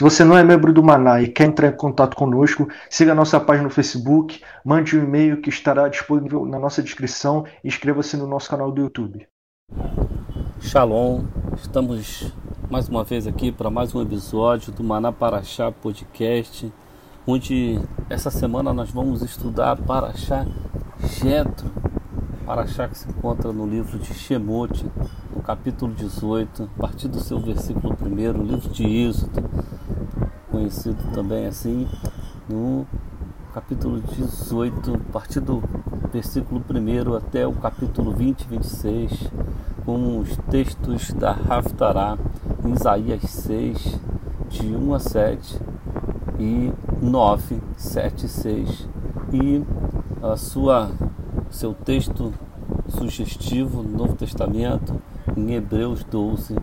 Se você não é membro do Maná e quer entrar em contato conosco, siga a nossa página no Facebook, mande um e-mail que estará disponível na nossa descrição e inscreva-se no nosso canal do YouTube. Shalom, estamos mais uma vez aqui para mais um episódio do Maná Paraxá Podcast, onde essa semana nós vamos estudar Paraxá Jetro, Paraxá que se encontra no livro de Shemote, no capítulo 18, a partir do seu versículo 1, livro de Êxodo, conhecido também assim, no capítulo 18, a partir do versículo 1 até o capítulo 20 e 26, com os textos da Haftará, Isaías 6, de 1 a 7 e 9, 7 e 6, e a sua seu texto sugestivo no Novo Testamento em Hebreus 12,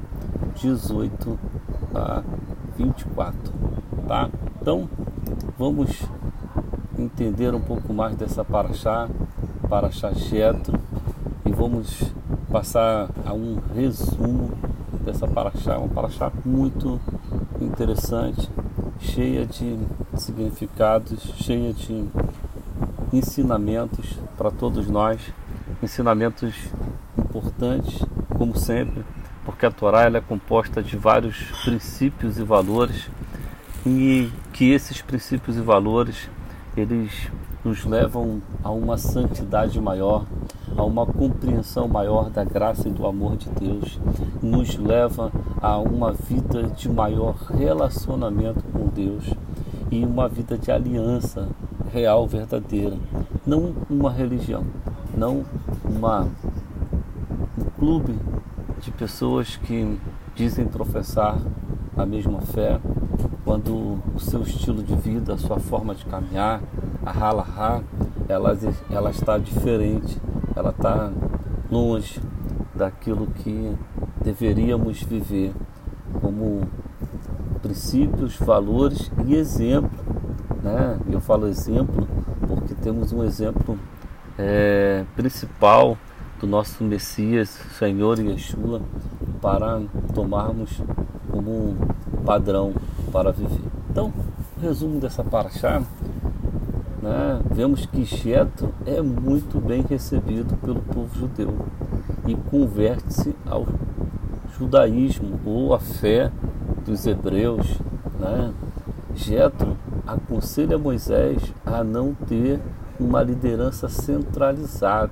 18 a 24, tá? Então, vamos entender um pouco mais dessa paraxá, paraxá Jetro, e vamos passar a um resumo dessa paraxá, uma paraxá muito interessante, cheia de significados, cheia de ensinamentos para todos nós, ensinamentos importantes, como sempre, porque a Torá ela é composta de vários princípios e valores e que esses princípios e valores eles nos levam a uma santidade maior, a uma compreensão maior da graça e do amor de Deus, nos leva a uma vida de maior relacionamento com Deus e uma vida de aliança real, verdadeira, não uma religião, não uma, um clube de pessoas que dizem professar a mesma fé, quando o seu estilo de vida, a sua forma de caminhar, a halahá, ela, ela está diferente, ela está longe daquilo que deveríamos viver como princípios, valores e exemplo. Né? Eu falo exemplo porque temos um exemplo é, principal do nosso Messias, Senhor Yeshua, para tomarmos como padrão para viver. Então, resumo dessa paraxá, né, vemos que Jetro é muito bem recebido pelo povo judeu e converte-se ao judaísmo ou à fé dos hebreus. Né? Jetro aconselha Moisés a não ter uma liderança centralizada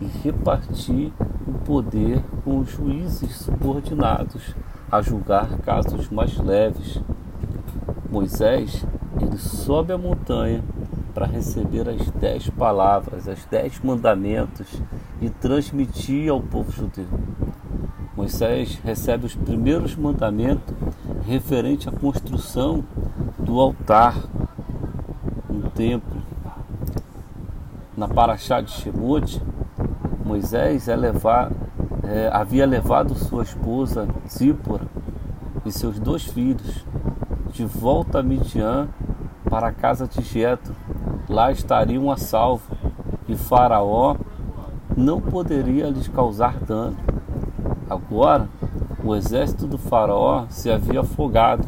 e repartir o poder com os juízes subordinados a julgar casos mais leves. Moisés, ele sobe a montanha para receber as dez palavras, as dez mandamentos e transmitir ao povo judeu. Moisés recebe os primeiros mandamentos referente à construção do altar no templo. Na Paraxá de Shemot, Moisés é levar, é, havia levado sua esposa Zípora e seus dois filhos de volta a Midian para a casa de Jetro. Lá estariam a salvo e Faraó não poderia lhes causar dano. Agora, o exército do Faraó se havia afogado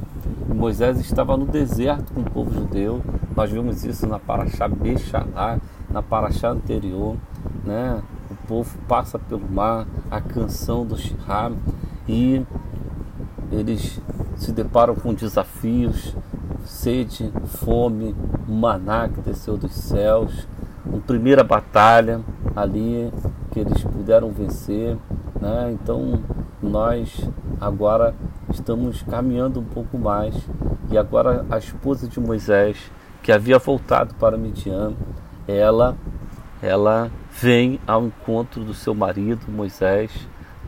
e Moisés estava no deserto com o povo judeu. Nós vimos isso na Paraxá Bechalá, na Paraxá anterior, né? povo passa pelo mar, a canção do Shiham, e eles se deparam com desafios, sede, fome, maná que desceu dos céus, uma primeira batalha ali que eles puderam vencer. Né? Então nós agora estamos caminhando um pouco mais e agora a esposa de Moisés, que havia voltado para Midian, ela ela vem ao encontro do seu marido Moisés,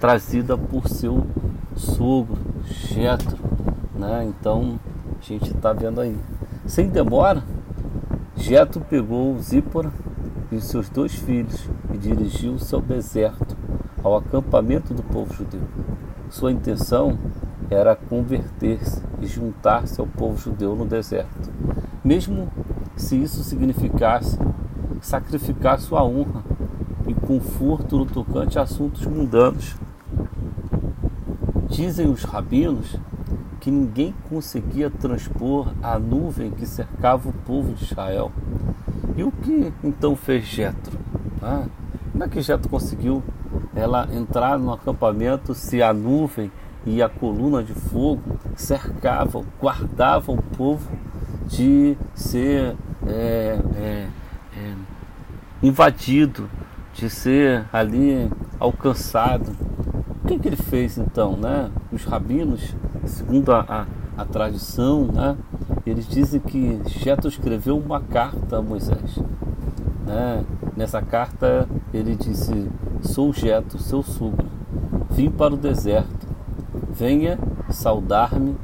trazida por seu sogro Jetro, né? Então a gente está vendo aí. Sem demora, Jetro pegou Zípora e seus dois filhos e dirigiu-se ao deserto, ao acampamento do povo judeu. Sua intenção era converter-se e juntar-se ao povo judeu no deserto, mesmo se isso significasse sacrificar sua honra e conforto no tocante a assuntos mundanos. Dizem os rabinos que ninguém conseguia transpor a nuvem que cercava o povo de Israel. E o que então fez Jetro? Ah, como é que Jetro conseguiu ela entrar no acampamento se a nuvem e a coluna de fogo cercavam, guardavam o povo de ser é, é, é, invadido, de ser ali alcançado. O que, que ele fez então? Né? Os rabinos, segundo a, a, a tradição, né? eles dizem que Jetro escreveu uma carta a Moisés. Né? Nessa carta ele disse: Sou Jeto, seu sogro. Vim para o deserto. Venha saudar-me,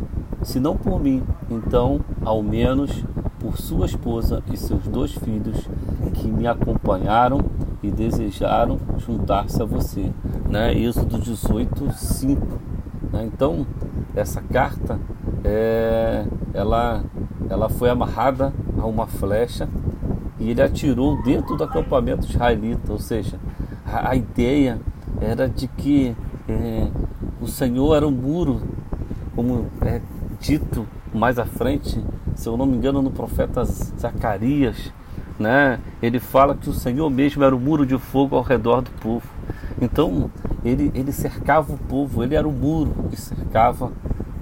se não por mim, então ao menos por sua esposa e seus dois filhos que me acompanharam e desejaram juntar-se a você. Né? Êxodo 18, 5. Né? Então, essa carta é, ela, ela foi amarrada a uma flecha e ele atirou dentro do acampamento israelita, ou seja, a, ideia era de que é, o Senhor era um muro, como é dito mais à frente, se eu não me engano, no profeta Zacarias, né? Ele fala que o Senhor mesmo era o muro de fogo ao redor do povo. Então, ele, ele cercava o povo, ele era o muro que cercava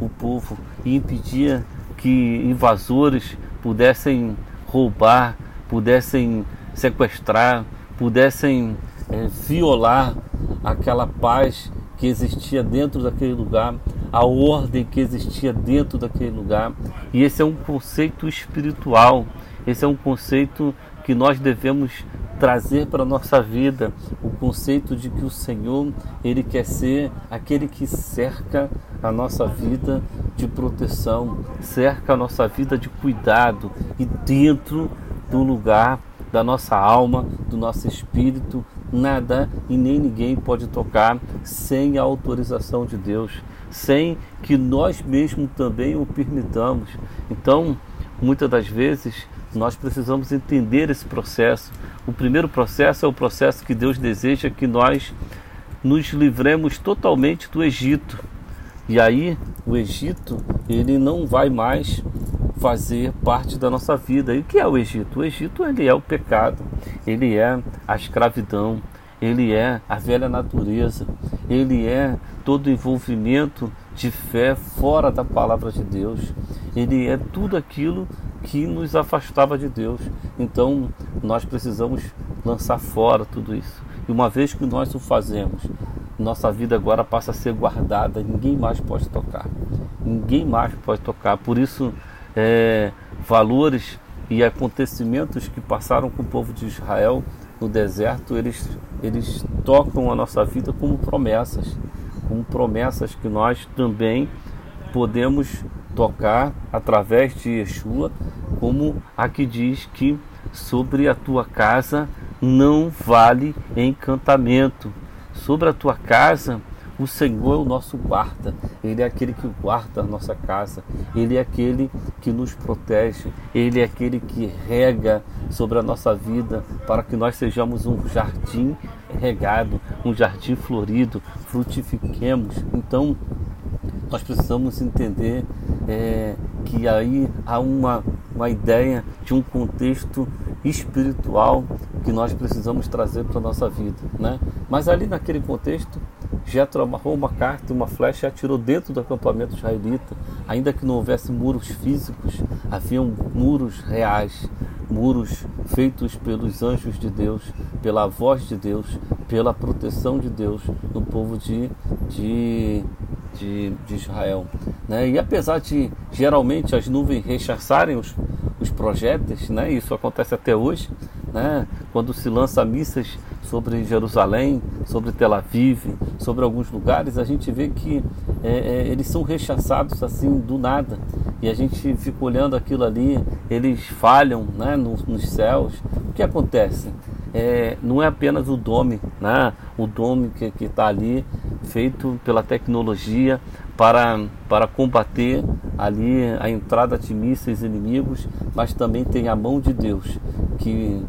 o povo e impedia que invasores pudessem roubar, pudessem sequestrar, pudessem é, violar aquela paz que existia dentro daquele lugar, a ordem que existia dentro daquele lugar. E esse é um conceito espiritual, esse é um conceito que nós devemos trazer para a nossa vida, o conceito de que o Senhor, ele quer ser aquele que cerca a nossa vida de proteção, cerca a nossa vida de cuidado e dentro do lugar da nossa alma, do nosso espírito, nada e nem ninguém pode tocar sem a autorização de Deus, sem que nós mesmos também o permitamos. Então, muitas das vezes, nós precisamos entender esse processo. O primeiro processo é o processo que Deus deseja que nós nos livremos totalmente do Egito. E aí, o Egito, ele não vai mais fazer parte da nossa vida. E o que é o Egito? O Egito ele é o pecado, ele é a escravidão, ele é a velha natureza, ele é todo envolvimento de fé fora da palavra de Deus. Ele é tudo aquilo que nos afastava de Deus. Então, nós precisamos lançar fora tudo isso. E uma vez que nós o fazemos, nossa vida agora passa a ser guardada, ninguém mais pode tocar. Ninguém mais pode tocar. Por isso, é, valores e acontecimentos que passaram com o povo de Israel no deserto, eles, eles tocam a nossa vida como promessas, como promessas que nós também podemos tocar através de Yeshua, como a que diz que sobre a tua casa não vale encantamento. Sobre a tua casa o Senhor é o nosso guarda, Ele é aquele que guarda a nossa casa, Ele é aquele que nos protege, Ele é aquele que rega sobre a nossa vida para que nós sejamos um jardim regado, um jardim florido, frutifiquemos. Então, nós precisamos entender é, que aí há uma, uma ideia de um contexto espiritual que nós precisamos trazer para a nossa vida. Né? Mas ali naquele contexto, Jetro amarrou uma carta e uma flecha e atirou dentro do acampamento israelita. Ainda que não houvesse muros físicos, haviam muros reais, muros feitos pelos anjos de Deus, pela voz de Deus, pela proteção de Deus no povo de, de, de, de Israel. Né? E apesar de geralmente as nuvens rechaçarem os, os projéteis, né? isso acontece até hoje, né? quando se lança mísseis sobre Jerusalém, sobre Tel Aviv, sobre alguns lugares, a gente vê que é, é, eles são rechaçados assim do nada. E a gente fica olhando aquilo ali, eles falham né, nos, nos céus. O que acontece? É, não é apenas o dome, né, o dome que está ali, feito pela tecnologia para, para combater ali a entrada de mísseis inimigos, mas também tem a mão de Deus que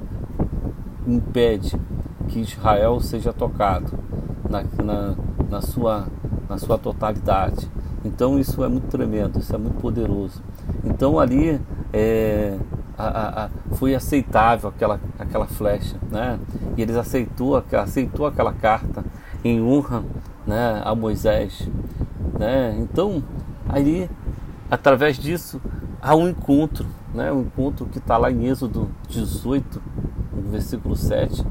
impede que Israel seja tocado na, na, na, sua, na sua totalidade. Então isso é muito tremendo, isso é muito poderoso. Então ali é, a, a, foi aceitável aquela, aquela flecha, né? E eles aceitou, aceitou aquela carta em honra né, a Moisés. Né? Então, ali, através disso, há um encontro, né? um encontro que está lá em Êxodo 18, no versículo 7,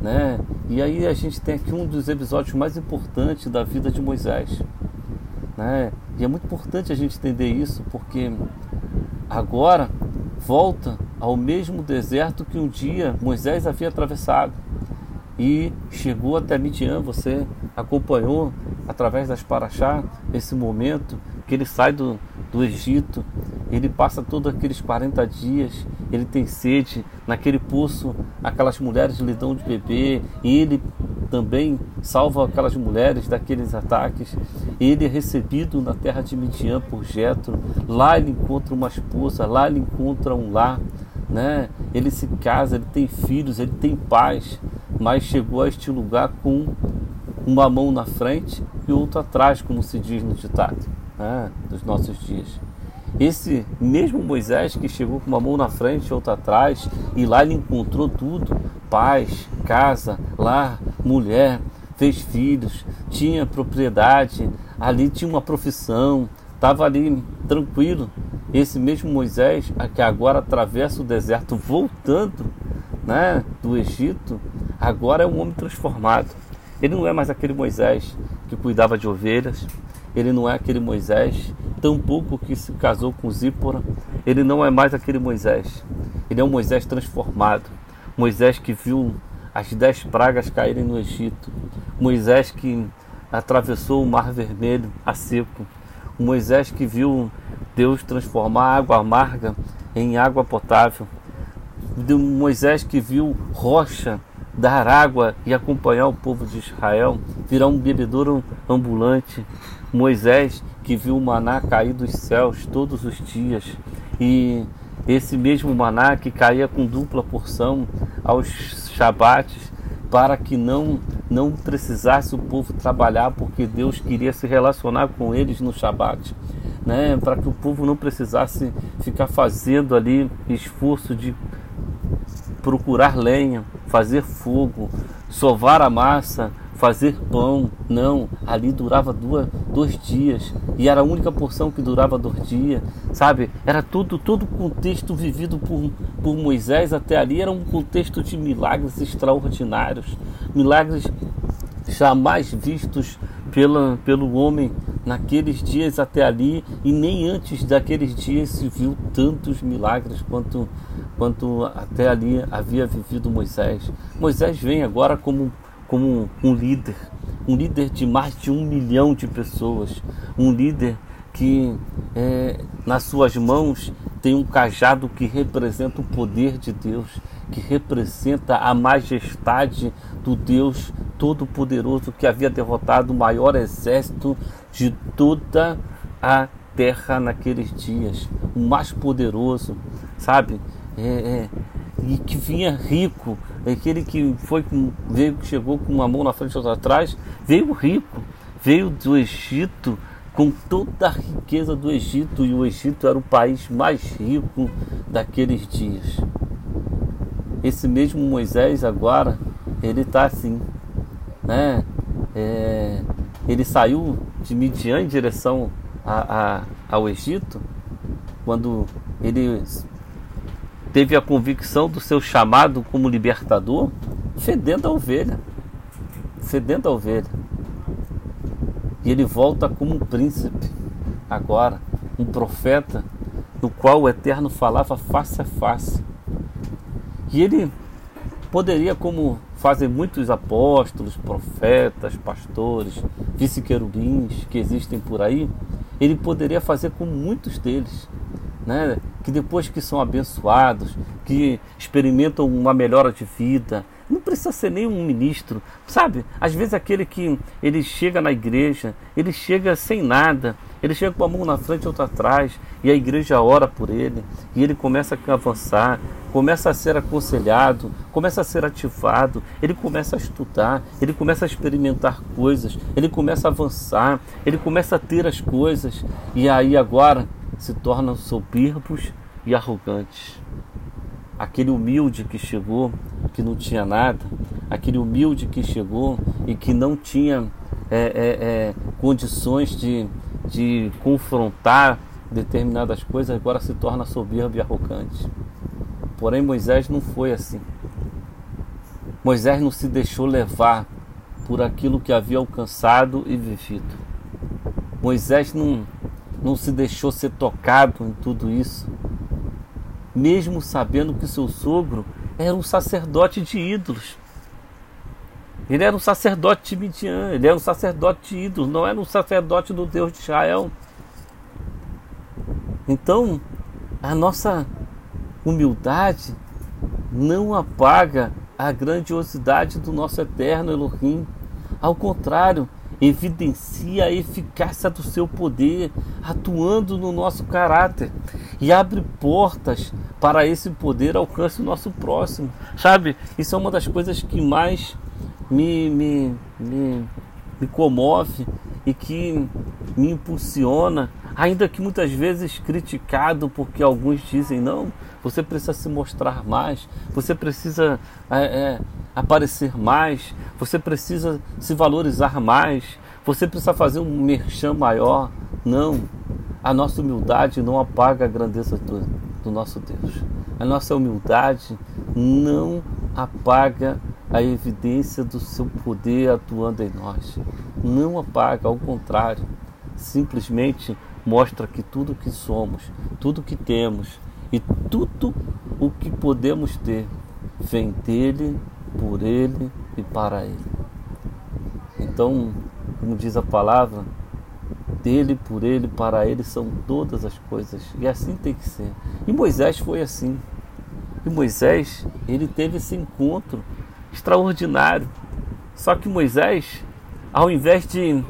né? E aí a gente tem aqui um dos episódios mais importantes da vida de Moisés. Né? E é muito importante a gente entender isso, porque agora volta ao mesmo deserto que um dia Moisés havia atravessado e chegou até Midian. Você acompanhou através das Paraxá esse momento que ele sai do, do Egito, ele passa todos aqueles 40 dias, ele tem sede, naquele poço aquelas mulheres lhe dão de beber, e ele também salva aquelas mulheres daqueles ataques. Ele é recebido na terra de Midian por Jetro, lá ele encontra uma esposa, lá ele encontra um lar, né? Ele se casa, ele tem filhos, ele tem paz, mas chegou a este lugar com uma mão na frente e outra atrás, como se diz no ditado né, dos nossos dias. Esse mesmo Moisés que chegou com uma mão na frente e outra atrás, e lá ele encontrou tudo: paz, casa, lar, mulher, fez filhos, tinha propriedade, ali tinha uma profissão, estava ali tranquilo. Esse mesmo Moisés, que agora atravessa o deserto voltando né, do Egito, agora é um homem transformado. Ele não é mais aquele Moisés que cuidava de ovelhas, ele não é aquele Moisés, tampouco que se casou com Zípora, ele não é mais aquele Moisés. Ele é um Moisés transformado. Moisés que viu as dez pragas caírem no Egito. Moisés que atravessou o Mar Vermelho a seco. Moisés que viu Deus transformar água amarga em água potável. Moisés que viu rocha dar água e acompanhar o povo de Israel, virar um bebedouro ambulante. Moisés que viu o maná cair dos céus todos os dias e esse mesmo maná que caía com dupla porção aos shabates para que não não precisasse o povo trabalhar porque Deus queria se relacionar com eles no shabat, né? Para que o povo não precisasse ficar fazendo ali esforço de procurar lenha, fazer fogo, sovar a massa, fazer pão. Não, ali durava duas, dois dias e era a única porção que durava dois dias, sabe? Era tudo, todo o contexto vivido por, por Moisés até ali era um contexto de milagres extraordinários, milagres jamais vistos pela, pelo homem naqueles dias até ali e nem antes daqueles dias se viu tantos milagres quanto, quanto até ali havia vivido Moisés. Moisés vem agora como, como um líder, um líder de mais de um milhão de pessoas, um líder que é, nas suas mãos tem um cajado que representa o poder de Deus, que representa a majestade do Deus Todo-Poderoso que havia derrotado o maior exército de toda a terra naqueles dias, o mais poderoso, sabe? É, é, e que vinha rico, aquele que foi veio chegou com uma mão na frente e outra atrás, veio rico, veio do Egito com toda a riqueza do Egito e o Egito era o país mais rico daqueles dias. Esse mesmo Moisés agora ele está assim, né? É, ele saiu de Midian em direção a, a, ao Egito quando ele teve a convicção do seu chamado como libertador, fedendo a ovelha, fedendo a ovelha. E ele volta como um príncipe, agora, um profeta no qual o Eterno falava face a face. E ele poderia, como fazem muitos apóstolos, profetas, pastores, vice-querubins que existem por aí, ele poderia fazer com muitos deles, né? que depois que são abençoados, que experimentam uma melhora de vida, não precisa ser nem um ministro, sabe? Às vezes aquele que ele chega na igreja, ele chega sem nada, ele chega com a mão na frente e outra atrás, e a igreja ora por ele, e ele começa a avançar, começa a ser aconselhado, começa a ser ativado, ele começa a estudar, ele começa a experimentar coisas, ele começa a avançar, ele começa a ter as coisas, e aí agora se tornam soberbos e arrogantes aquele humilde que chegou, que não tinha nada, aquele humilde que chegou e que não tinha é, é, é, condições de, de confrontar determinadas coisas, agora se torna soberbo e arrogante. Porém, Moisés não foi assim. Moisés não se deixou levar por aquilo que havia alcançado e vivido. Moisés não, não se deixou ser tocado em tudo isso mesmo sabendo que seu sogro era um sacerdote de ídolos. Ele era um sacerdote de Midian, ele era um sacerdote de ídolos, não era um sacerdote do Deus de Israel. Então, a nossa humildade não apaga a grandiosidade do nosso eterno Elohim. Ao contrário, evidencia a eficácia do seu poder atuando no nosso caráter e abre portas para esse poder alcance o nosso próximo. Sabe? Isso é uma das coisas que mais me, me, me, me comove e que me impulsiona, ainda que muitas vezes criticado, porque alguns dizem: não, você precisa se mostrar mais, você precisa é, é, aparecer mais, você precisa se valorizar mais, você precisa fazer um merchan maior. Não, a nossa humildade não apaga a grandeza do, do nosso Deus. A nossa humildade não apaga a evidência do seu poder atuando em nós. Não apaga, ao contrário, simplesmente mostra que tudo que somos, tudo que temos e tudo o que podemos ter vem dele, por ele e para ele. Então, como diz a palavra, dele, por ele, para ele são todas as coisas. E assim tem que ser. E Moisés foi assim. E Moisés, ele teve esse encontro extraordinário. Só que Moisés, ao invés de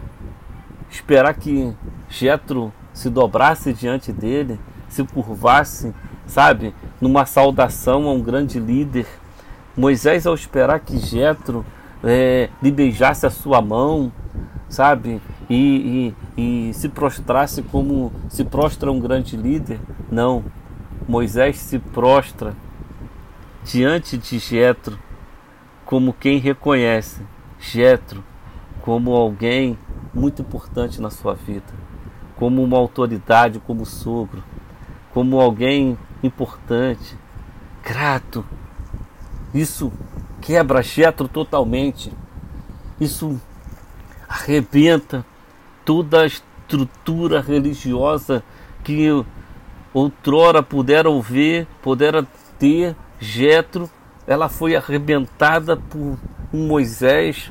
esperar que Jetro se dobrasse diante dele, se curvasse, sabe, numa saudação a um grande líder, Moisés, ao esperar que Jetro é, lhe beijasse a sua mão, sabe, e, e, e se prostrasse como se prostra um grande líder. Não. Moisés se prostra diante de Jetro como quem reconhece Jetro como alguém muito importante na sua vida, como uma autoridade, como sogro, como alguém importante, grato. Isso quebra Jetro totalmente. Isso arrebenta toda a estrutura religiosa que outrora puderam ver, puderam ter, Jetro, ela foi arrebentada por um Moisés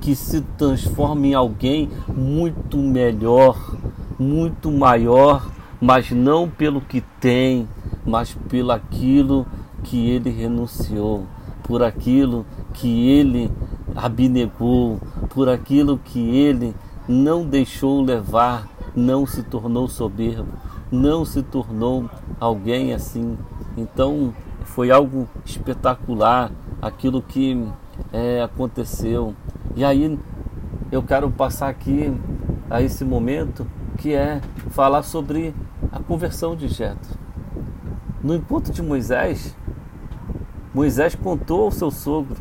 que se transforma em alguém muito melhor, muito maior, mas não pelo que tem, mas pelo aquilo que ele renunciou, por aquilo que ele abnegou, por aquilo que ele não deixou levar, não se tornou soberbo, não se tornou alguém assim. Então foi algo espetacular aquilo que é, aconteceu. E aí eu quero passar aqui a esse momento que é falar sobre a conversão de Jetro. No encontro de Moisés, Moisés contou ao seu sogro,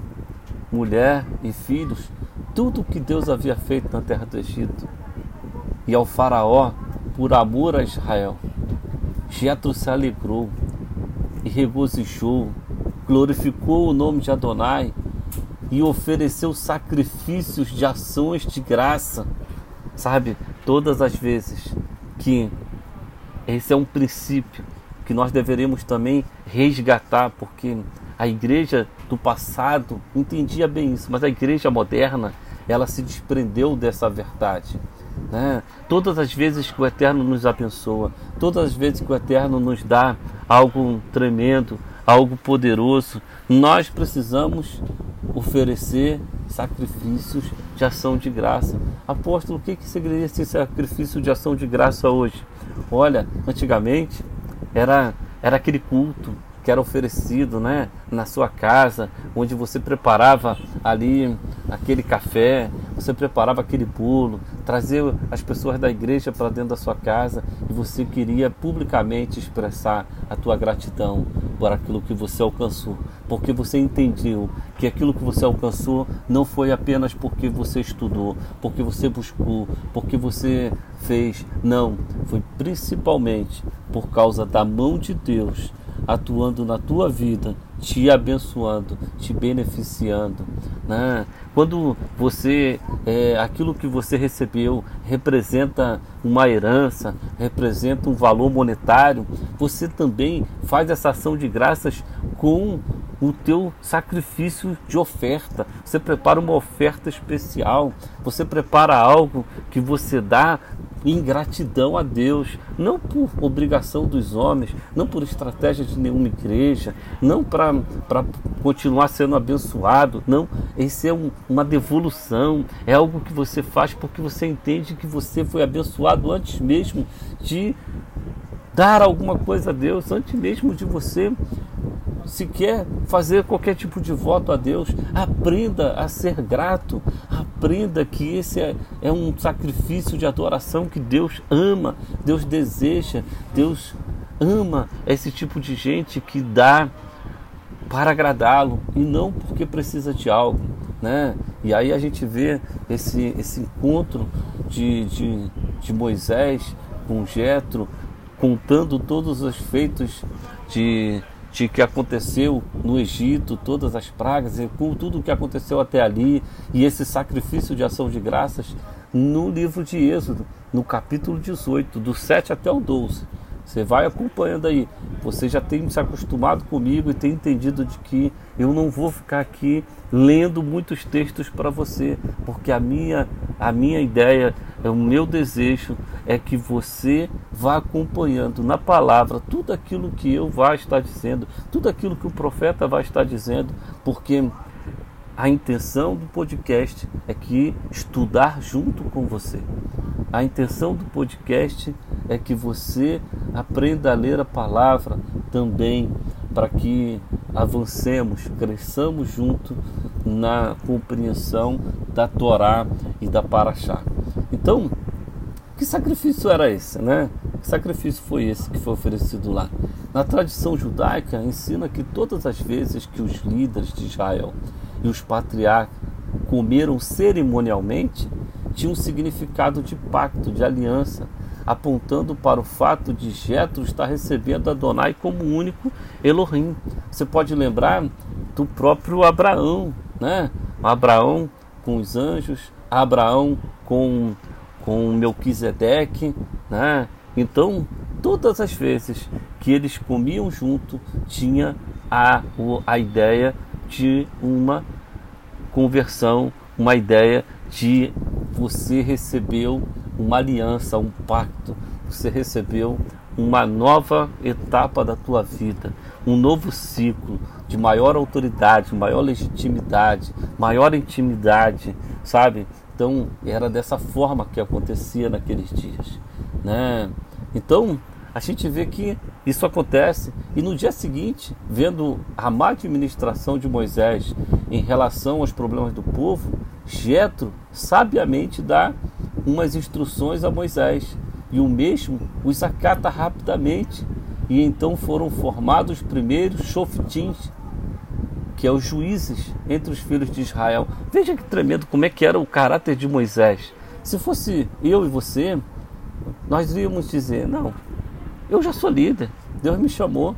mulher e filhos tudo o que Deus havia feito na terra do Egito e ao Faraó por amor a Israel. Jetro se alegrou e regozijou, glorificou o nome de Adonai e ofereceu sacrifícios de ações de graça sabe? Todas as vezes que esse é um princípio que nós deveríamos também resgatar, porque a igreja do passado entendia bem isso, mas a igreja moderna ela se desprendeu dessa verdade. Né? Todas as vezes que o Eterno nos abençoa, todas as vezes que o Eterno nos dá algo tremendo, algo poderoso, nós precisamos oferecer sacrifícios de ação de graça. Apóstolo, o que, que seria esse sacrifício de ação de graça hoje? Olha, antigamente era, era aquele culto que era oferecido né, na sua casa, onde você preparava ali aquele café, você preparava aquele bolo, trazia as pessoas da igreja para dentro da sua casa e você queria publicamente expressar a tua gratidão por aquilo que você alcançou, porque você entendeu que aquilo que você alcançou não foi apenas porque você estudou, porque você buscou, porque você fez, não, foi principalmente por causa da mão de Deus atuando na tua vida, te abençoando, te beneficiando. Né? Quando você, é, aquilo que você recebeu representa uma herança, representa um valor monetário, você também faz essa ação de graças com o teu sacrifício de oferta. Você prepara uma oferta especial, você prepara algo que você dá em gratidão a Deus, não por obrigação dos homens, não por estratégia de nenhuma igreja, não para continuar sendo abençoado, não. Esse é um, uma devolução, é algo que você faz porque você entende que você foi abençoado antes mesmo de dar alguma coisa a Deus, antes mesmo de você se quer fazer qualquer tipo de voto a Deus, aprenda a ser grato, aprenda que esse é, é um sacrifício de adoração que Deus ama, Deus deseja, Deus ama esse tipo de gente que dá para agradá-lo e não porque precisa de algo. Né? E aí a gente vê esse, esse encontro de, de, de Moisés com Jetro contando todos os feitos de de que aconteceu no Egito, todas as pragas, e tudo o que aconteceu até ali, e esse sacrifício de ação de graças no livro de Êxodo, no capítulo 18, do 7 até o 12. Você vai acompanhando aí. Você já tem se acostumado comigo e tem entendido de que eu não vou ficar aqui lendo muitos textos para você, porque a minha, a minha ideia, o meu desejo é que você vá acompanhando na palavra tudo aquilo que eu vá estar dizendo, tudo aquilo que o profeta vai estar dizendo, porque a intenção do podcast é que estudar junto com você. A intenção do podcast é que você aprenda a ler a palavra também, para que avancemos, cresçamos junto na compreensão da Torá e da Paraxá. Então, que sacrifício era esse, né? Que sacrifício foi esse que foi oferecido lá? Na tradição judaica ensina que todas as vezes que os líderes de Israel e os patriarcas comeram cerimonialmente, tinha um significado de pacto, de aliança, apontando para o fato de Jetro estar recebendo Adonai como único Elohim. Você pode lembrar do próprio Abraão, né? Abraão com os anjos, Abraão com com Melquisedeque, né? Então, todas as vezes que eles comiam junto, tinha a, a ideia de uma conversão, uma ideia de você recebeu uma aliança, um pacto, você recebeu uma nova etapa da tua vida, um novo ciclo de maior autoridade, maior legitimidade, maior intimidade, sabe? Então era dessa forma que acontecia naqueles dias, né? Então a gente vê que isso acontece e no dia seguinte, vendo a má administração de Moisés em relação aos problemas do povo, Jetro sabiamente dá umas instruções a Moisés e o mesmo os acata rapidamente e então foram formados os primeiros shofetins, que é os juízes entre os filhos de Israel. Veja que tremendo como é que era o caráter de Moisés. Se fosse eu e você, nós iríamos dizer: não, eu já sou líder. Deus me chamou.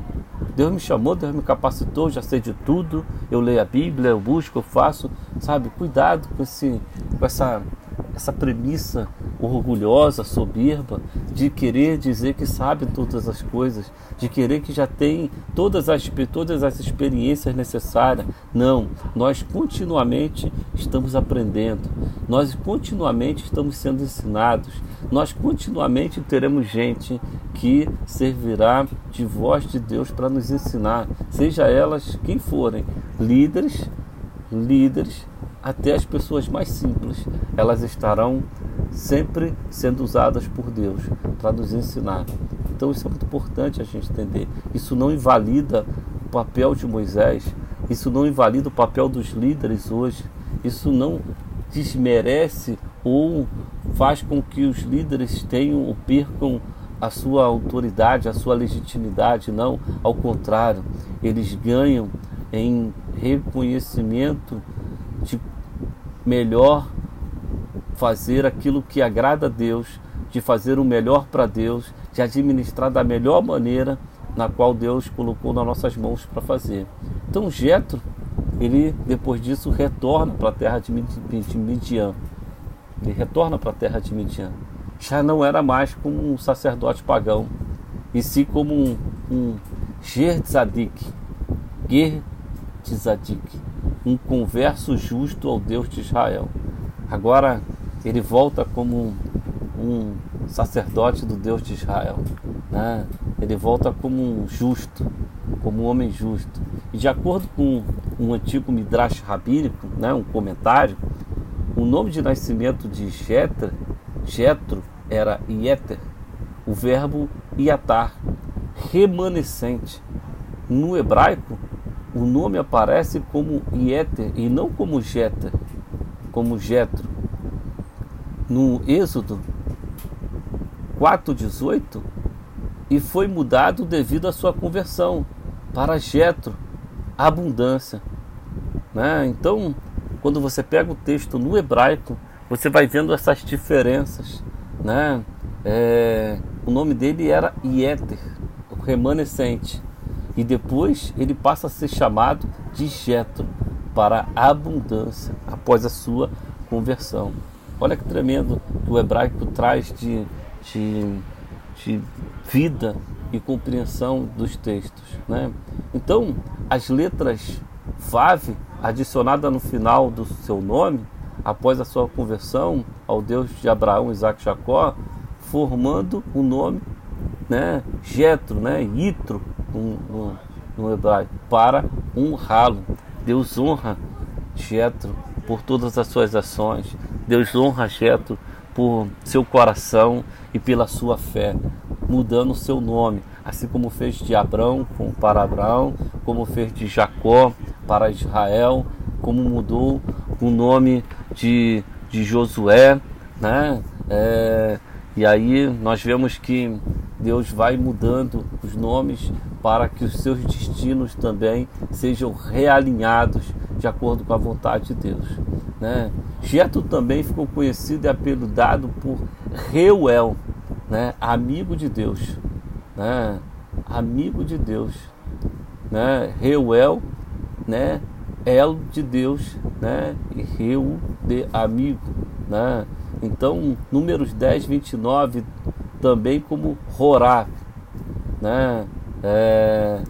Deus me chamou, Deus me capacitou, já sei de tudo. Eu leio a Bíblia, eu busco, eu faço, sabe? Cuidado com, esse, com essa, essa premissa orgulhosa, soberba, de querer dizer que sabe todas as coisas, de querer que já tem todas as, todas as experiências necessárias. Não, nós continuamente estamos aprendendo, nós continuamente estamos sendo ensinados, nós continuamente teremos gente que servirá de voz de Deus para nos ensinar, seja elas quem forem, líderes, líderes, até as pessoas mais simples, elas estarão sempre sendo usadas por Deus para nos ensinar. Então isso é muito importante a gente entender. Isso não invalida o papel de Moisés, isso não invalida o papel dos líderes hoje, isso não desmerece ou faz com que os líderes tenham ou percam a sua autoridade, a sua legitimidade, não, ao contrário, eles ganham em reconhecimento de melhor fazer aquilo que agrada a Deus, de fazer o melhor para Deus, de administrar da melhor maneira na qual Deus colocou nas nossas mãos para fazer. Então Jetro, ele depois disso retorna para a terra de Midian. Ele retorna para a terra de Midian. Já não era mais como um sacerdote pagão, e sim como um, um Gertzadik, Gertzadik, um converso justo ao Deus de Israel. Agora ele volta como um sacerdote do Deus de Israel. Né? Ele volta como um justo, como um homem justo. E de acordo com um antigo Midrash rabínico, né, um comentário, o nome de nascimento de Jetro, Jetro era Ieter, o verbo iatar, remanescente. No hebraico, o nome aparece como Ieter e não como Jeter, como Jetro no Êxodo 4:18 e foi mudado devido à sua conversão para Jetro, abundância. Né? Então, quando você pega o texto no hebraico, você vai vendo essas diferenças. Né? É, o nome dele era Ieter, o remanescente, e depois ele passa a ser chamado de Jetro para abundância após a sua conversão. Olha que tremendo que o hebraico traz de, de, de vida e compreensão dos textos. Né? Então, as letras Vav, adicionada no final do seu nome, após a sua conversão ao Deus de Abraão, Isaac e Jacó, formando o nome né, Jetro, né, Itro no, no, no hebraico, para honrá-lo. Deus honra Jetro por todas as suas ações. Deus honra Jetro por seu coração e pela sua fé, mudando o seu nome, assim como fez de Abraão para Abraão, como fez de Jacó para Israel, como mudou o nome de, de Josué, né? É, e aí nós vemos que Deus vai mudando os nomes para que os seus destinos também sejam realinhados de acordo com a vontade de Deus. Né? Geto também ficou conhecido e apelidado por Reuel, né? amigo de Deus. Né? Amigo de Deus. Né? Reuel, né? El de Deus, né? E Reu de amigo, né? Então, números 10, 29, também como Horá, né? É,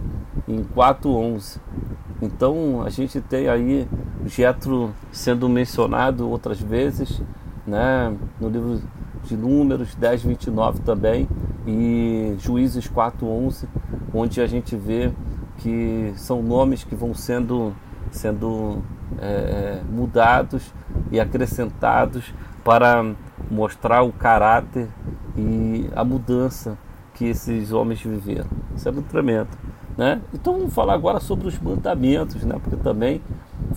em 4.11. Então, a gente tem aí Jetro sendo mencionado outras vezes, né? No livro de Números 10, 29 também, e Juízes 4.11, onde a gente vê que são nomes que vão sendo, sendo é, mudados e acrescentados para mostrar o caráter e a mudança que esses homens viveram. Isso é muito tremendo. Né? Então vamos falar agora sobre os mandamentos, né? porque também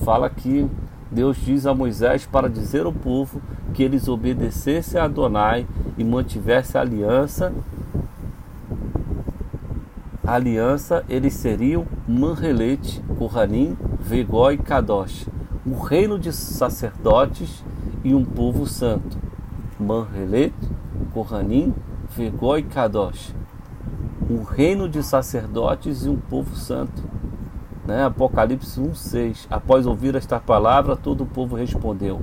fala que Deus diz a Moisés para dizer ao povo que eles obedecessem a Adonai e mantivessem a aliança. A aliança, eles seriam Manrelete, Kohanim, Vegó e Kadosh, um reino de sacerdotes e um povo santo. Manrelet, Kohanim, Vegó e Kadosh. Um reino de sacerdotes e um povo santo. Né? Apocalipse 1,6. Após ouvir esta palavra, todo o povo respondeu: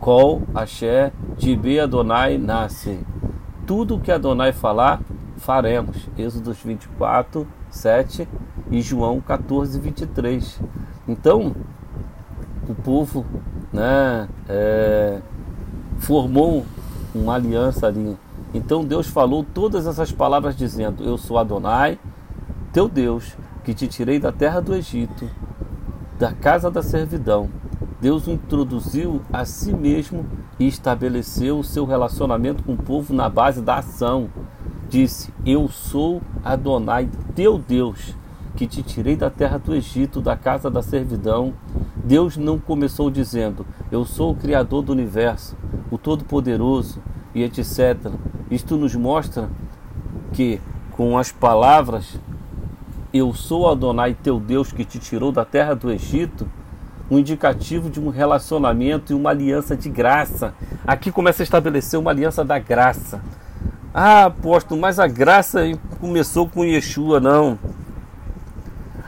Kol Axé Tibe Adonai nasce. Tudo que Adonai falar, faremos. Êxodo 24, 7 e João 14, 23. Então, o povo né, é, formou uma aliança ali. Então Deus falou todas essas palavras dizendo: Eu sou Adonai, teu Deus, que te tirei da terra do Egito, da casa da servidão. Deus o introduziu a si mesmo e estabeleceu o seu relacionamento com o povo na base da ação. Disse: Eu sou Adonai, teu Deus, que te tirei da terra do Egito, da casa da servidão. Deus não começou dizendo: Eu sou o Criador do universo, o Todo-Poderoso e etc. Isto nos mostra que, com as palavras, Eu sou Adonai, teu Deus, que te tirou da terra do Egito, um indicativo de um relacionamento e uma aliança de graça. Aqui começa a estabelecer uma aliança da graça. Ah, apóstolo, mas a graça começou com Yeshua, não.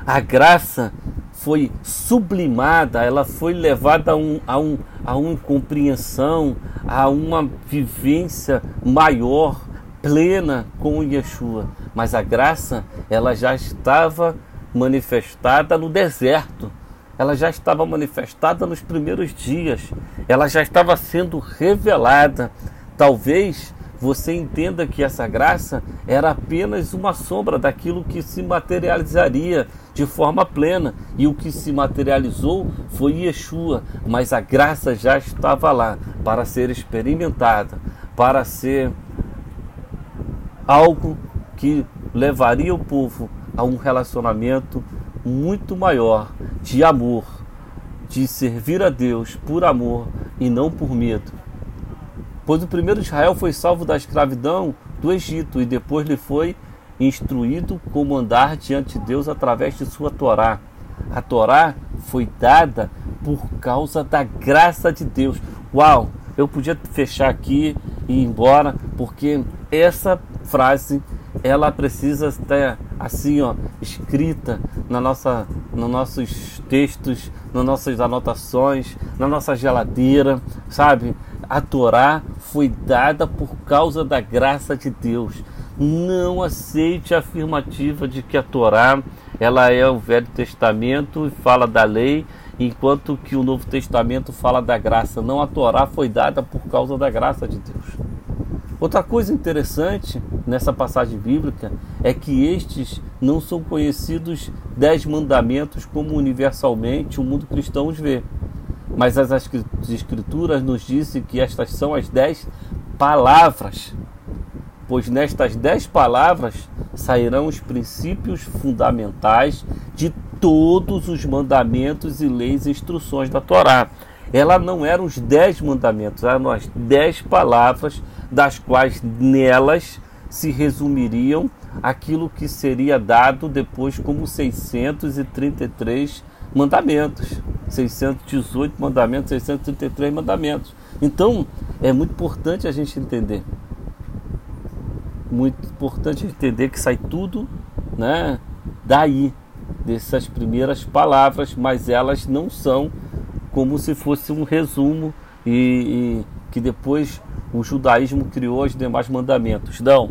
A graça foi sublimada, ela foi levada a, um, a, um, a uma incompreensão, a uma vivência maior, plena com Yeshua. Mas a graça, ela já estava manifestada no deserto ela já estava manifestada nos primeiros dias, ela já estava sendo revelada. Talvez você entenda que essa graça era apenas uma sombra daquilo que se materializaria de forma plena, e o que se materializou foi Yeshua, mas a graça já estava lá para ser experimentada, para ser algo que levaria o povo a um relacionamento muito maior de amor, de servir a Deus por amor e não por medo. Pois o primeiro Israel foi salvo da escravidão do Egito e depois lhe foi instruído como andar diante de Deus através de sua Torá. A Torá foi dada por causa da graça de Deus. Uau! Eu podia fechar aqui e ir embora, porque essa frase ela precisa estar assim, ó, escrita na nossa, nos nossos textos, nas nossas anotações, na nossa geladeira, sabe? A Torá foi dada por causa da graça de Deus. Não aceite a afirmativa de que a Torá ela é o Velho Testamento e fala da lei, enquanto que o Novo Testamento fala da graça. Não, a Torá foi dada por causa da graça de Deus. Outra coisa interessante nessa passagem bíblica é que estes não são conhecidos dez mandamentos como universalmente o mundo cristão os vê. Mas as escrituras nos dizem que estas são as dez palavras, pois nestas dez palavras sairão os princípios fundamentais de todos os mandamentos e leis e instruções da Torá. Ela não eram os dez mandamentos, eram as dez palavras das quais nelas se resumiriam aquilo que seria dado depois como 633 mandamentos. 618 mandamentos, 633 mandamentos. Então, é muito importante a gente entender. Muito importante entender que sai tudo, né, daí dessas primeiras palavras, mas elas não são como se fosse um resumo e, e que depois o judaísmo criou os demais mandamentos. Não,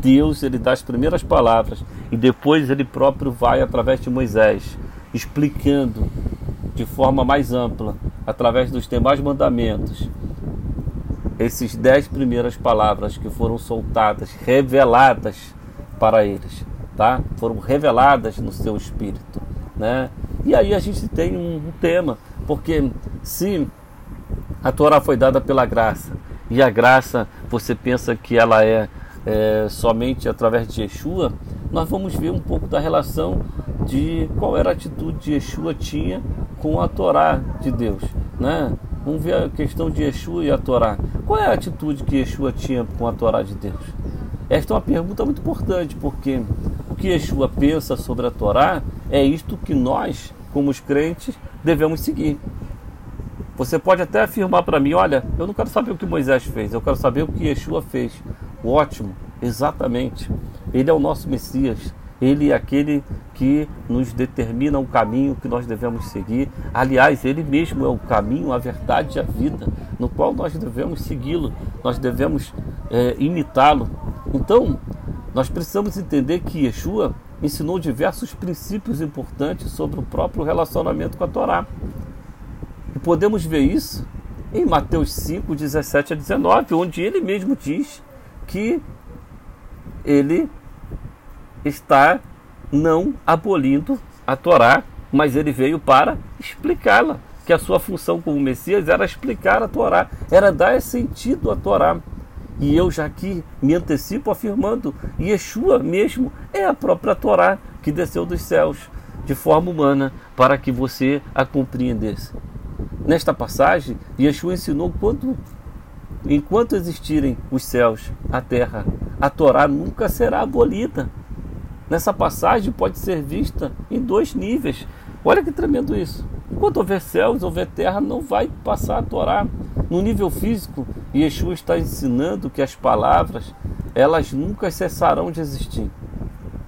Deus ele dá as primeiras palavras e depois ele próprio vai através de Moisés explicando de forma mais ampla através dos demais mandamentos esses dez primeiras palavras que foram soltadas, reveladas para eles, tá? Foram reveladas no seu espírito, né? E aí a gente tem um, tema, porque se a Torá foi dada pela graça e a graça você pensa que ela é, é, somente através de Yeshua, nós vamos ver um pouco da relação de qual era a atitude que Yeshua tinha com a Torá de Deus. Né? Vamos ver a questão de Yeshua e a Torá. Qual é a atitude que Yeshua tinha com a Torá de Deus? Esta é uma pergunta muito importante, porque o que Yeshua pensa sobre a Torá é isto que nós, como os crentes, devemos seguir. Você pode até afirmar para mim: olha, eu não quero saber o que Moisés fez, eu quero saber o que Yeshua fez. Ótimo, exatamente. Ele é o nosso Messias, Ele é aquele que nos determina o caminho que nós devemos seguir. Aliás, Ele mesmo é o caminho, a verdade e a vida, no qual nós devemos segui-lo, nós devemos é, imitá-lo. Então, nós precisamos entender que Yeshua ensinou diversos princípios importantes sobre o próprio relacionamento com a Torá. E podemos ver isso em Mateus 5, 17 a 19, onde ele mesmo diz que ele está não abolindo a Torá, mas ele veio para explicá-la, que a sua função como Messias era explicar a Torá, era dar sentido à Torá. E eu já aqui me antecipo afirmando, Yeshua mesmo é a própria Torá que desceu dos céus de forma humana para que você a compreendesse. Nesta passagem, Yeshua ensinou quanto enquanto existirem os céus, a terra, a Torá nunca será abolida. Nessa passagem pode ser vista em dois níveis. Olha que tremendo isso. Enquanto houver céus, houver terra, não vai passar a Torá. No nível físico, Yeshua está ensinando que as palavras, elas nunca cessarão de existir.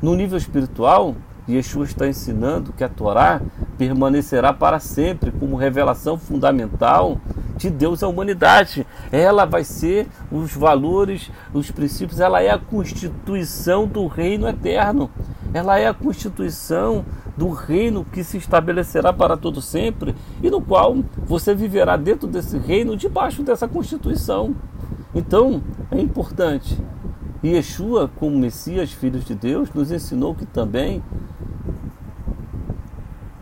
No nível espiritual, Yeshua está ensinando que a Torá permanecerá para sempre como revelação fundamental de Deus à humanidade. Ela vai ser os valores, os princípios, ela é a constituição do reino eterno. Ela é a constituição do reino que se estabelecerá para todo sempre e no qual você viverá dentro desse reino debaixo dessa constituição. Então, é importante. Yeshua, como Messias, filho de Deus, nos ensinou que também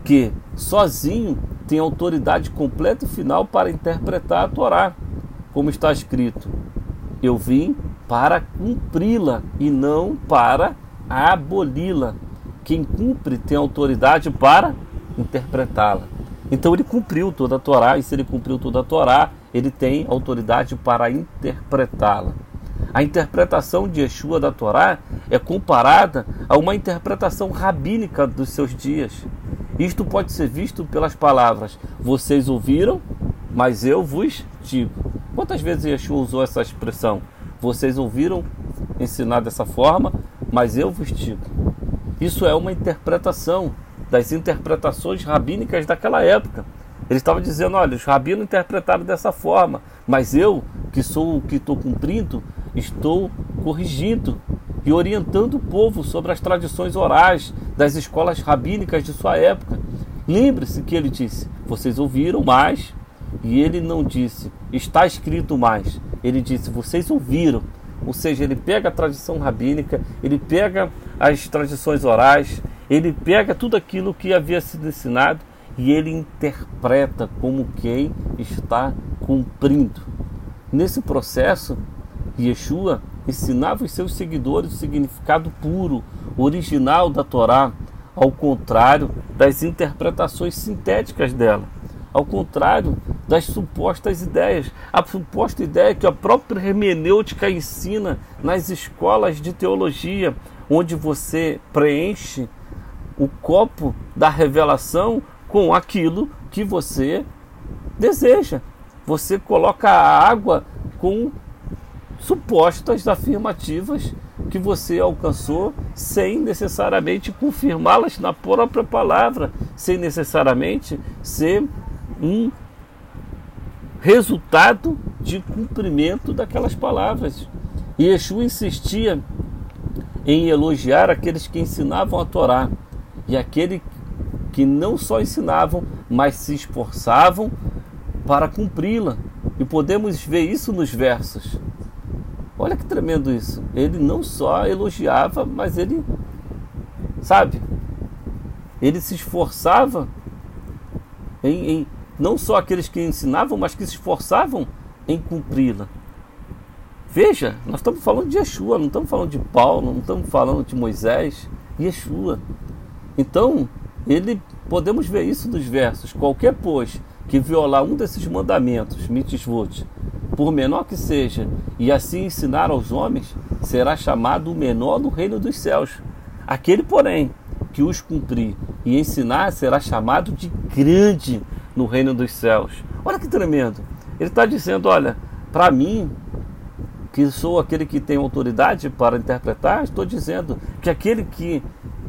que sozinho tem autoridade completa e final para interpretar a Torá, como está escrito: Eu vim para cumpri-la e não para aboli-la. Quem cumpre tem autoridade para interpretá-la. Então ele cumpriu toda a Torá, e se ele cumpriu toda a Torá, ele tem autoridade para interpretá-la. A interpretação de Yeshua da Torá é comparada a uma interpretação rabínica dos seus dias. Isto pode ser visto pelas palavras: Vocês ouviram, mas eu vos digo. Quantas vezes Yeshua usou essa expressão? Vocês ouviram ensinar dessa forma, mas eu vos digo. Isso é uma interpretação das interpretações rabínicas daquela época. Ele estava dizendo: olha, os rabinos interpretaram dessa forma, mas eu, que sou o que estou cumprindo, estou corrigindo e orientando o povo sobre as tradições orais das escolas rabínicas de sua época. Lembre-se que ele disse: Vocês ouviram mais, e ele não disse: Está escrito mais. Ele disse: Vocês ouviram. Ou seja, ele pega a tradição rabínica, ele pega as tradições orais, ele pega tudo aquilo que havia sido ensinado e ele interpreta como quem está cumprindo. Nesse processo, Yeshua ensinava os seus seguidores o significado puro, original da Torá, ao contrário das interpretações sintéticas dela, ao contrário das supostas ideias. A suposta ideia que a própria hermenêutica ensina nas escolas de teologia, onde você preenche o copo da revelação com aquilo que você deseja. Você coloca a água com supostas afirmativas que você alcançou sem necessariamente confirmá-las na própria palavra, sem necessariamente ser um resultado de cumprimento daquelas palavras. E Yeshua insistia em elogiar aqueles que ensinavam a Torá e aquele que não só ensinavam, mas se esforçavam para cumpri-la. E podemos ver isso nos versos. Olha que tremendo isso. Ele não só elogiava, mas ele, sabe, ele se esforçava em, em não só aqueles que ensinavam, mas que se esforçavam em cumpri-la. Veja, nós estamos falando de Yeshua, não estamos falando de Paulo, não estamos falando de Moisés, Yeshua. Então, ele podemos ver isso nos versos. Qualquer, pois, que violar um desses mandamentos, mitzvot, por menor que seja, e assim ensinar aos homens, será chamado o menor no reino dos céus. Aquele, porém, que os cumprir e ensinar será chamado de grande no reino dos céus. Olha que tremendo. Ele está dizendo: olha, para mim, que sou aquele que tem autoridade para interpretar, estou dizendo que aquele que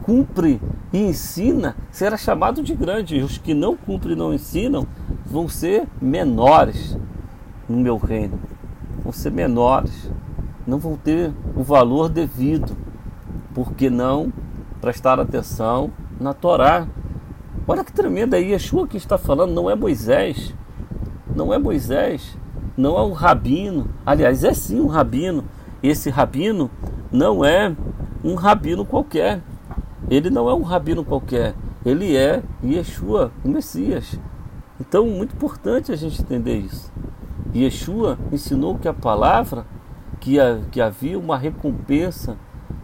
cumpre e ensina será chamado de grande, e os que não cumprem e não ensinam vão ser menores no meu reino, vão ser menores, não vão ter o valor devido, porque não prestar atenção na Torá. Olha que tremenda aí, Yeshua que está falando, não é Moisés, não é Moisés, não é o rabino, aliás, é sim um rabino. Esse rabino não é um rabino qualquer. Ele não é um rabino qualquer. Ele é Yeshua, o Messias. Então, muito importante a gente entender isso. Yeshua ensinou que a palavra, que, que havia uma recompensa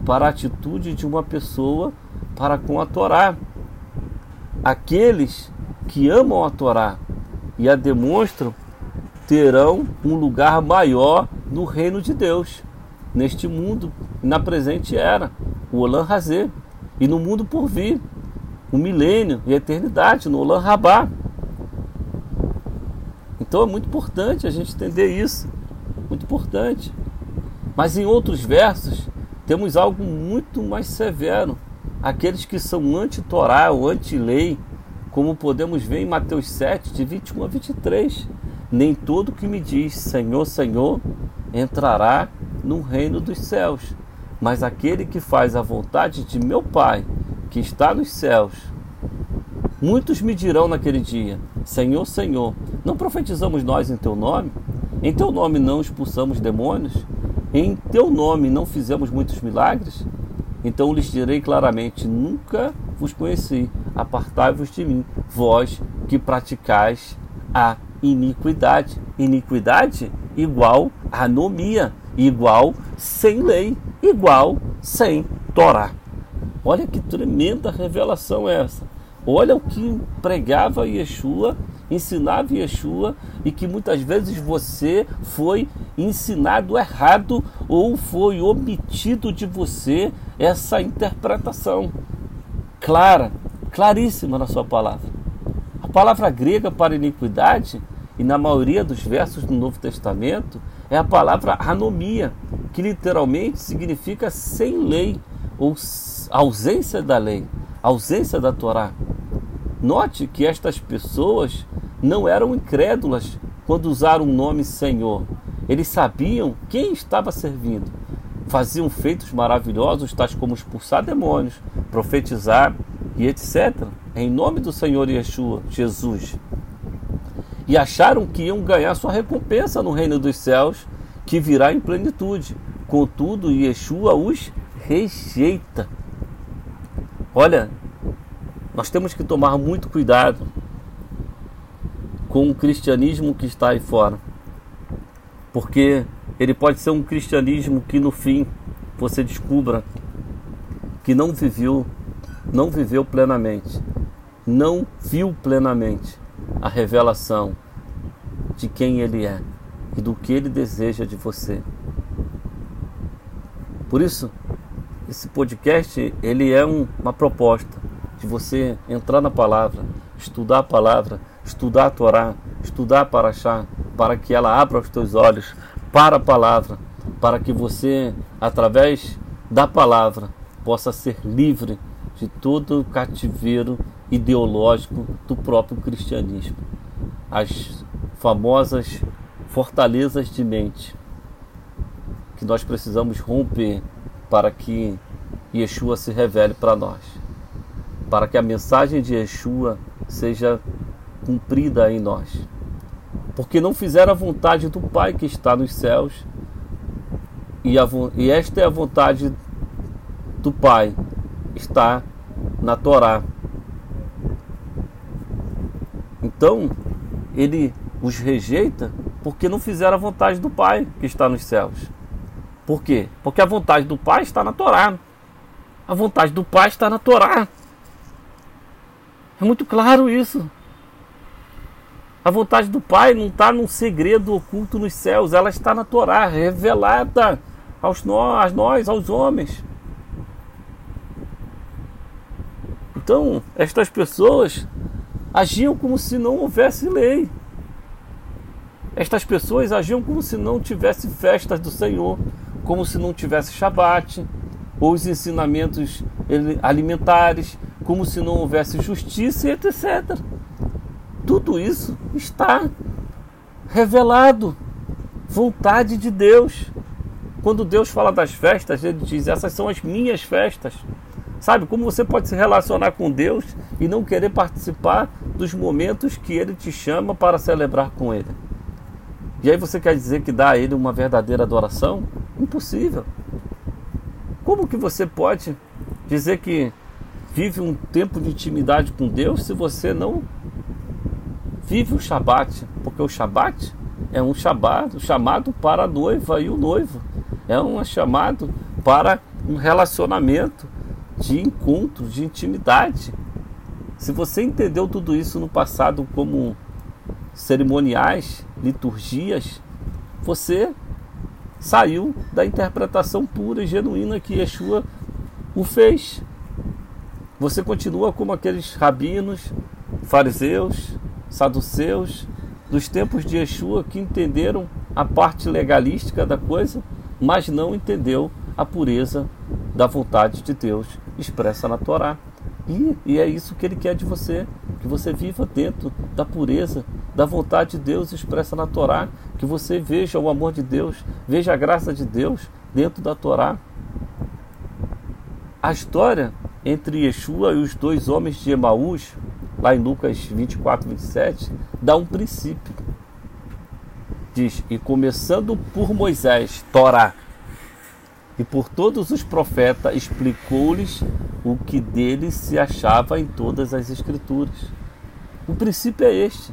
para a atitude de uma pessoa para com a Torá. Aqueles que amam a Torá e a demonstram terão um lugar maior no reino de Deus, neste mundo, na presente era, o Olam Hazê, e no mundo por vir, o milênio e a eternidade, no Olam Rabá. Então é muito importante a gente entender isso, muito importante. Mas em outros versos temos algo muito mais severo. Aqueles que são anti-Torá ou anti-lei, como podemos ver em Mateus 7, de 21 a 23 nem todo que me diz Senhor, Senhor entrará no reino dos céus, mas aquele que faz a vontade de meu Pai, que está nos céus. Muitos me dirão naquele dia: Senhor, Senhor, não profetizamos nós em teu nome? Em teu nome não expulsamos demônios? Em teu nome não fizemos muitos milagres? Então lhes direi claramente: Nunca vos conheci, apartai-vos de mim, vós que praticais a iniquidade. Iniquidade igual anomia, igual sem lei, igual sem Torá. Olha que tremenda revelação é essa. Olha o que pregava Yeshua, ensinava Yeshua e que muitas vezes você foi ensinado errado ou foi omitido de você essa interpretação clara, claríssima na sua palavra. A palavra grega para iniquidade e na maioria dos versos do Novo Testamento é a palavra anomia, que literalmente significa sem lei ou ausência da lei, ausência da Torá. Note que estas pessoas não eram incrédulas quando usaram o nome Senhor. Eles sabiam quem estava servindo. Faziam feitos maravilhosos, tais como expulsar demônios, profetizar e etc. Em nome do Senhor Yeshua, Jesus e acharam que iam ganhar sua recompensa no reino dos céus, que virá em plenitude. Contudo, Yeshua os rejeita. Olha, nós temos que tomar muito cuidado com o cristianismo que está aí fora, porque ele pode ser um cristianismo que no fim você descubra que não viveu, não viveu plenamente, não viu plenamente a revelação de quem Ele é e do que Ele deseja de você. Por isso, esse podcast ele é um, uma proposta de você entrar na palavra, estudar a palavra, estudar a Torá, estudar para achar, para que ela abra os teus olhos para a palavra, para que você, através da palavra, possa ser livre de todo o cativeiro ideológico do próprio cristianismo. As famosas fortalezas de mente que nós precisamos romper para que Yeshua se revele para nós, para que a mensagem de Yeshua seja cumprida em nós. Porque não fizeram a vontade do Pai que está nos céus, e, a, e esta é a vontade do Pai, está na Torá, então, ele os rejeita porque não fizeram a vontade do Pai que está nos céus. Por quê? Porque a vontade do Pai está na Torá. A vontade do Pai está na Torá. É muito claro isso. A vontade do Pai não está num segredo oculto nos céus, ela está na Torá, revelada aos nós, nós, aos homens. Então, estas pessoas agiam como se não houvesse lei. Estas pessoas agiam como se não tivesse festas do Senhor, como se não tivesse Shabat, os ensinamentos alimentares, como se não houvesse justiça etc. Tudo isso está revelado. Vontade de Deus. Quando Deus fala das festas, ele diz: essas são as minhas festas. Sabe como você pode se relacionar com Deus e não querer participar dos momentos que Ele te chama para celebrar com Ele? E aí você quer dizer que dá a Ele uma verdadeira adoração? Impossível. Como que você pode dizer que vive um tempo de intimidade com Deus se você não vive o Shabat? Porque o Shabat é um chamado, chamado para a noiva e o noivo. É um chamado para um relacionamento de encontro, de intimidade. Se você entendeu tudo isso no passado como cerimoniais, liturgias, você saiu da interpretação pura e genuína que Yeshua o fez. Você continua como aqueles rabinos, fariseus, saduceus dos tempos de Yeshua que entenderam a parte legalística da coisa, mas não entendeu a pureza da vontade de Deus expressa na Torá. E, e é isso que ele quer de você, que você viva dentro da pureza, da vontade de Deus expressa na Torá, que você veja o amor de Deus, veja a graça de Deus dentro da Torá. A história entre Yeshua e os dois homens de Emaús, lá em Lucas 24, 27, dá um princípio. Diz: E começando por Moisés, Torá, e por todos os profetas explicou-lhes o que dele se achava em todas as escrituras. O princípio é este.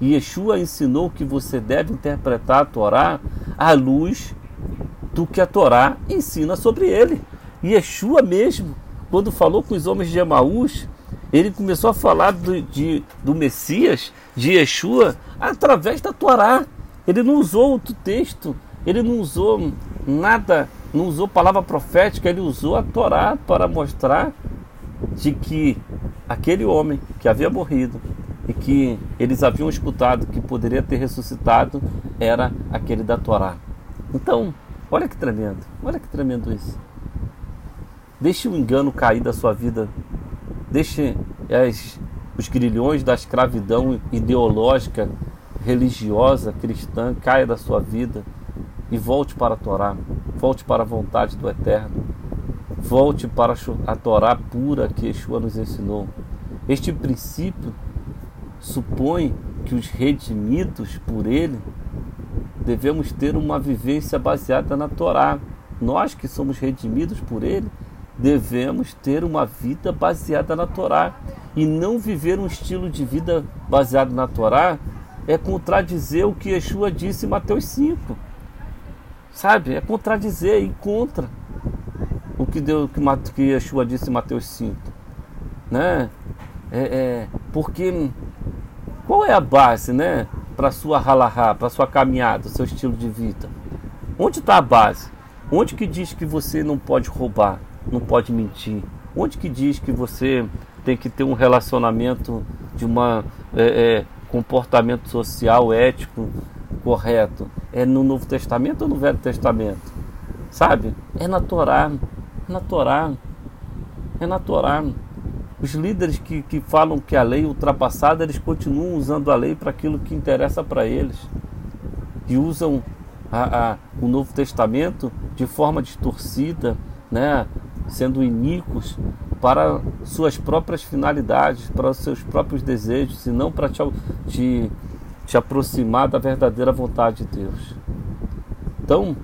E Yeshua ensinou que você deve interpretar a Torá à luz do que a Torá ensina sobre ele. E Yeshua mesmo, quando falou com os homens de Emaús, ele começou a falar do, de, do Messias, de Yeshua, através da Torá. Ele não usou outro texto, ele não usou nada não usou palavra profética, ele usou a Torá para mostrar de que aquele homem que havia morrido e que eles haviam escutado que poderia ter ressuscitado era aquele da Torá. Então, olha que tremendo, olha que tremendo isso. Deixe o engano cair da sua vida, deixe as, os grilhões da escravidão ideológica, religiosa, cristã caia da sua vida e volte para a Torá, volte para a vontade do Eterno, volte para a Torá pura que Yeshua nos ensinou. Este princípio supõe que os redimidos por Ele devemos ter uma vivência baseada na Torá. Nós que somos redimidos por Ele devemos ter uma vida baseada na Torá e não viver um estilo de vida baseado na Torá é contradizer o que Yeshua disse em Mateus 5 Sabe? É contradizer e contra o que deu que, que Yeshua disse em Mateus 5. Né? É, é, porque qual é a base, né? Para sua halahá, para sua caminhada, seu estilo de vida? Onde está a base? Onde que diz que você não pode roubar, não pode mentir? Onde que diz que você tem que ter um relacionamento de uma é, é, comportamento social ético correto? É no Novo Testamento ou no Velho Testamento? Sabe? É na Torá. É na Torá. É na Torá. Os líderes que, que falam que a lei é ultrapassada, eles continuam usando a lei para aquilo que interessa para eles. E usam a, a, o Novo Testamento de forma distorcida, né? sendo iníquos para suas próprias finalidades, para os seus próprios desejos, e não para te, te te aproximar da verdadeira vontade de Deus. Então,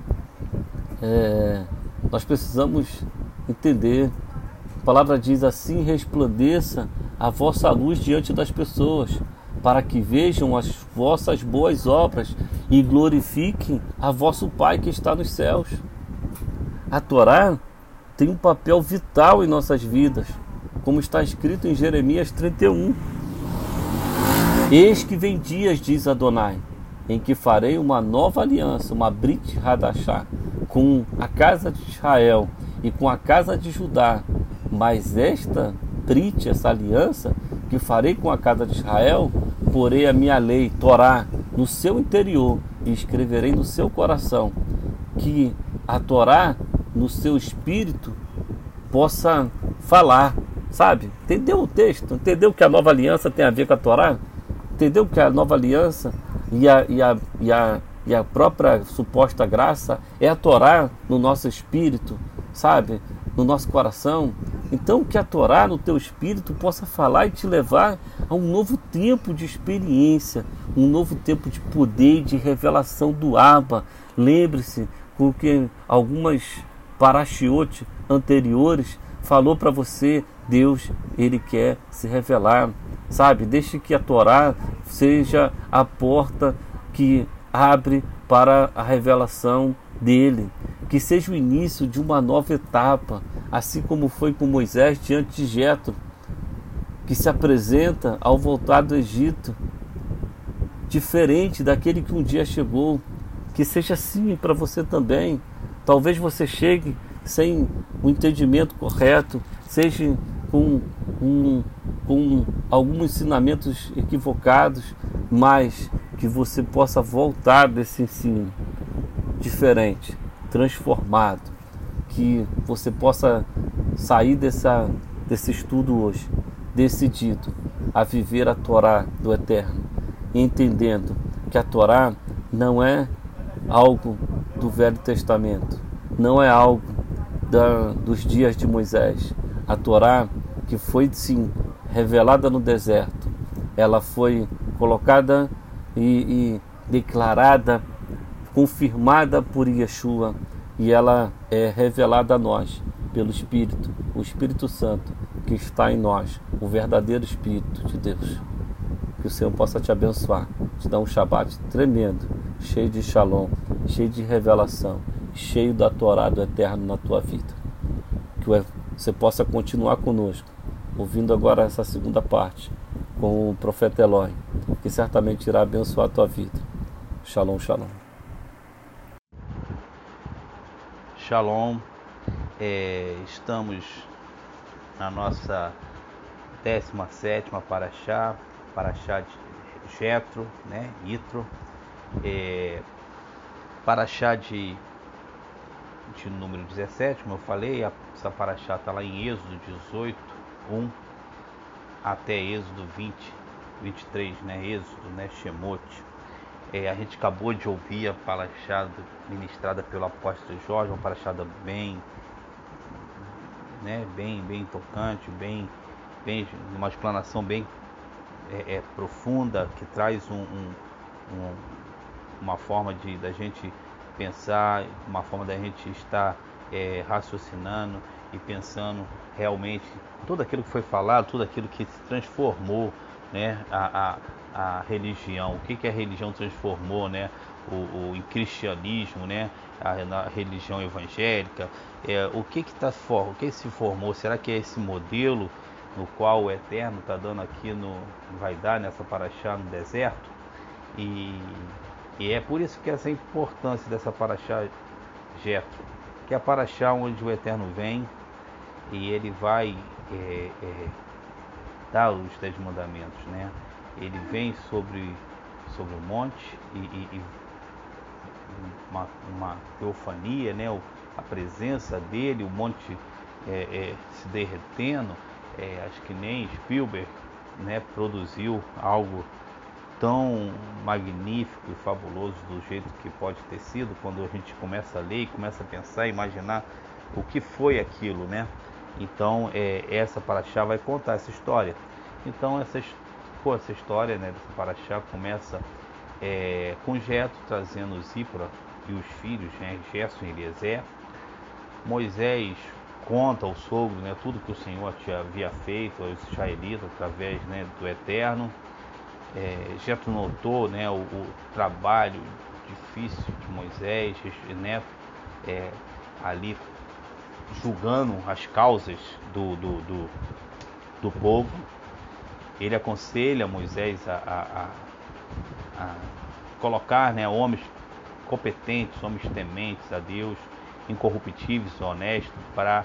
é, nós precisamos entender. A palavra diz assim: resplandeça a vossa luz diante das pessoas, para que vejam as vossas boas obras e glorifiquem a vosso Pai que está nos céus. A Torá tem um papel vital em nossas vidas, como está escrito em Jeremias 31. Eis que vem dias, diz Adonai, em que farei uma nova aliança, uma Brit Hadashah, com a casa de Israel e com a casa de Judá. Mas esta Brit, essa aliança que farei com a casa de Israel, porei a minha lei, Torá, no seu interior e escreverei no seu coração, que a Torá no seu espírito possa falar, sabe? Entendeu o texto? Entendeu que a nova aliança tem a ver com a Torá? Entendeu que a nova aliança e a, e a, e a, e a própria suposta graça é a Torá no nosso espírito, sabe? No nosso coração. Então, que a Torá no teu espírito possa falar e te levar a um novo tempo de experiência, um novo tempo de poder de revelação do Abba. Lembre-se, porque algumas parashiotes anteriores falou para você, Deus, ele quer se revelar, sabe? Deixe que a Torá seja a porta que abre para a revelação dele, que seja o início de uma nova etapa, assim como foi com Moisés diante de Jetro, que se apresenta ao voltar do Egito, diferente daquele que um dia chegou, que seja assim para você também. Talvez você chegue sem o entendimento correto, seja com, um, com alguns ensinamentos equivocados, mas que você possa voltar desse ensino diferente, transformado, que você possa sair dessa, desse estudo hoje decidido a viver a Torá do Eterno, entendendo que a Torá não é algo do Velho Testamento, não é algo da, dos dias de Moisés. A Torá, que foi sim revelada no deserto, ela foi colocada e, e declarada, confirmada por Yeshua, e ela é revelada a nós pelo Espírito, o Espírito Santo que está em nós, o verdadeiro Espírito de Deus. Que o Senhor possa te abençoar, te dar um Shabat tremendo, cheio de shalom, cheio de revelação, cheio da Torá do Eterno na tua vida. Que você possa continuar conosco, ouvindo agora essa segunda parte com o profeta Eloy, que certamente irá abençoar a tua vida. Shalom, shalom. Shalom. É, estamos na nossa 17 Paraxá, Paraxá de Jetro, né, Itro, é, Paraxá de, de número 17, como eu falei, essa Paraxá está lá em Êxodo 18, 1 até Êxodo 20, 23, né, Êxodo, né, Shemote. É, a gente acabou de ouvir a Paraxá ministrada pelo apóstolo Jorge, uma Paraxá bem né, bem, bem tocante, bem, bem, uma explanação bem é, é, profunda que traz um, um, um, uma forma de da gente pensar, uma forma da gente estar é, raciocinando e pensando realmente tudo aquilo que foi falado, tudo aquilo que se transformou, né, a, a, a religião, o que, que a religião transformou, né, o, o em cristianismo, né, a, a religião evangélica, é, o que que tá o que se formou? Será que é esse modelo no qual o Eterno está dando aqui no vai dar nessa paraxá no deserto? E, e é por isso que essa importância dessa paraxá Jetro, que é a paraxá onde o Eterno vem e ele vai é, é, dar os dez mandamentos, né? Ele vem sobre sobre o monte e, e, e uma, uma teofania, né? a presença dele, o monte é, é, se derretendo. É, acho que nem Spielberg né, produziu algo tão magnífico e fabuloso do jeito que pode ter sido quando a gente começa a ler e começa a pensar, imaginar o que foi aquilo, né? Então é, essa paraxá vai contar essa história. Então essa, essa história né, dessa paraxá começa é, com Jeto trazendo Zípora e os filhos, né, Gerson e Eliezer. Moisés conta ao sogro né, tudo que o Senhor tinha, havia feito aos israelitas através né, do Eterno. É, Jetro notou né, o, o, trabalho difícil de Moisés, né, é, ali julgando as causas do, do, do, do povo. Ele aconselha Moisés a, a, a, a colocar né, homens competentes, homens tementes a Deus, incorruptíveis, honestos, para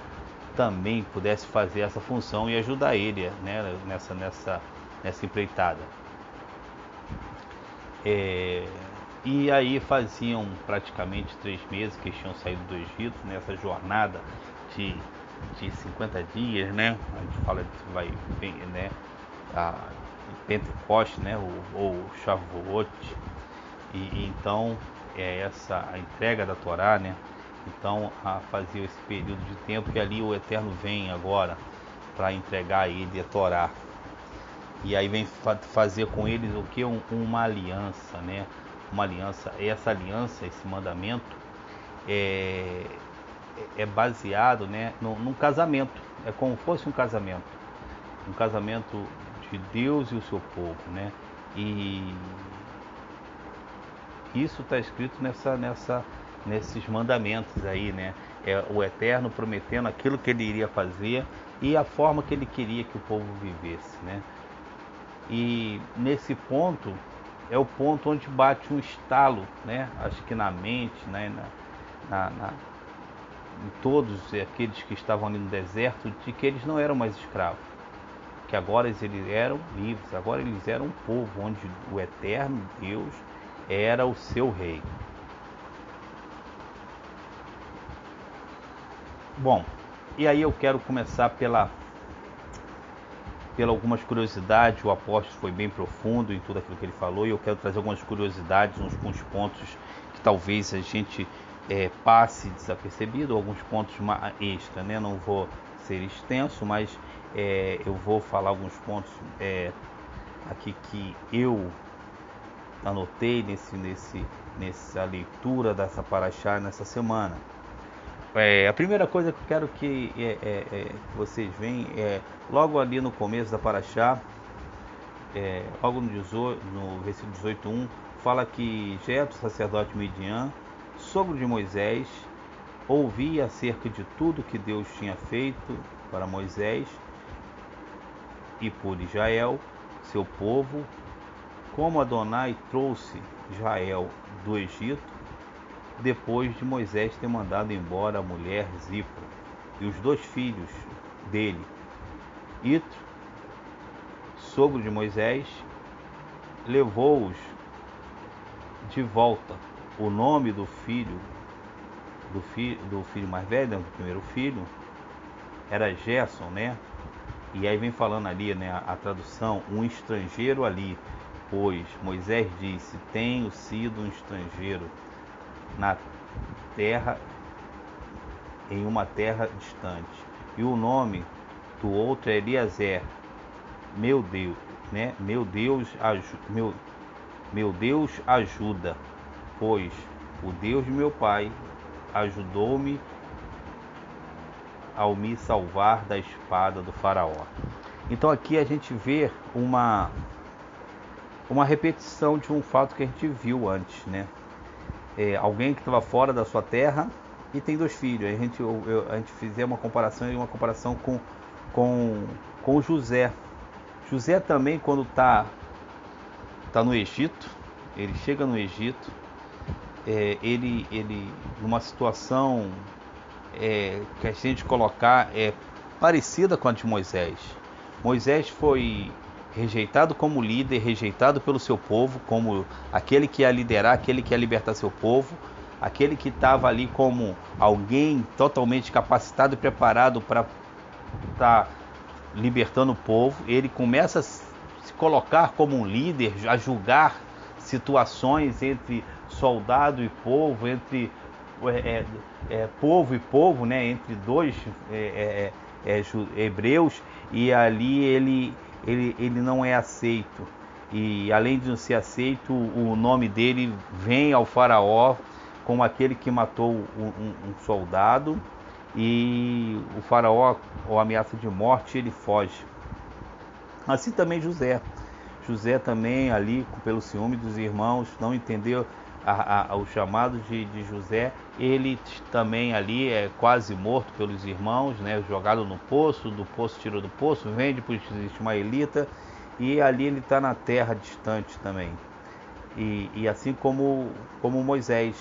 também pudesse fazer essa função e ajudar ele né, nessa, nessa, nessa empreitada. É, e aí faziam praticamente três meses que eles tinham saído do Egito, nessa jornada de de 50 dias, né? A gente fala que vai né? A Pentecoste, né? Ou, ou Shavuot. E, e, então é essa a entrega da Torá, né? Então a fazer esse período de tempo que ali o Eterno vem agora para entregar a ele a Torá. E aí vem fazer com eles o que? Um, uma aliança, né? Uma aliança. E essa aliança, esse mandamento, é, é baseado né, num, num casamento. É como fosse um casamento. Um casamento de Deus e o seu povo, né? E isso está escrito nessa, nessa, nesses mandamentos aí, né? É o Eterno prometendo aquilo que ele iria fazer e a forma que ele queria que o povo vivesse, né? E nesse ponto é o ponto onde bate um estalo, né? Acho que na mente, né? na, na, na em todos aqueles que estavam ali no deserto, de que eles não eram mais escravos, que agora eles eram livres, agora eles eram um povo onde o eterno Deus era o seu rei. Bom, e aí eu quero começar pela pela algumas curiosidades, o apóstolo foi bem profundo em tudo aquilo que ele falou e eu quero trazer algumas curiosidades, uns, uns pontos que talvez a gente é, passe desapercebido, alguns pontos extra, né? Não vou ser extenso, mas é, eu vou falar alguns pontos é, aqui que eu anotei nesse, nesse, nessa leitura dessa paraxá nessa semana. É, a primeira coisa que eu quero que, é, é, é vocês veem é logo ali no começo da paraxá, logo no, 18, no versículo 18.1, fala que Jetro, sacerdote Midian, sogro de Moisés, ouvia acerca de tudo que Deus tinha feito para Moisés e por Israel, seu povo, como Adonai trouxe Israel do Egito, depois de Moisés ter mandado embora a mulher Zipra e os dois filhos dele, Itro, sogro de Moisés, levou-os de volta o nome do filho do, fi, do filho mais velho, né, do primeiro filho, era Gerson, né? E aí vem falando ali, né, a, a tradução, um estrangeiro ali, pois Moisés disse: Tenho sido um estrangeiro na terra, em uma terra distante. E o nome do outro é Eliezer, meu Deus, né? Meu Deus, meu, meu Deus ajuda pois o Deus de meu pai ajudou-me ao me salvar da espada do faraó. Então aqui a gente vê uma uma repetição de um fato que a gente viu antes, né? É, alguém que estava fora da sua terra e tem dois filhos. A gente, eu, eu, a gente fizer uma comparação e uma comparação com, com, com José. José também quando está tá no Egito, ele chega no Egito, é, ele, ele numa situação é, que a gente colocar é parecida com a de Moisés. Moisés foi rejeitado como líder, rejeitado pelo seu povo, como aquele que ia liderar, aquele que ia libertar seu povo, aquele que estava ali como alguém totalmente capacitado e preparado para estar tá libertando o povo. Ele começa a se colocar como um líder, a julgar situações entre soldado e povo, entre é, é, é, povo e povo, né, entre dois é, é, hebreus, e ali ele, ele, ele não é aceito. E além de não ser aceito, o nome dele vem ao faraó como aquele que matou um, um soldado, e o faraó, ou ameaça de morte, ele foge. Assim também José. José também ali, pelo ciúme dos irmãos, não entendeu a, a, o chamado de, de, José, ele também ali é quase morto pelos irmãos, né, jogado no poço, do poço tirou do poço, vende para os ismaelitas e ali ele está na terra distante também. E, e, assim como, como Moisés.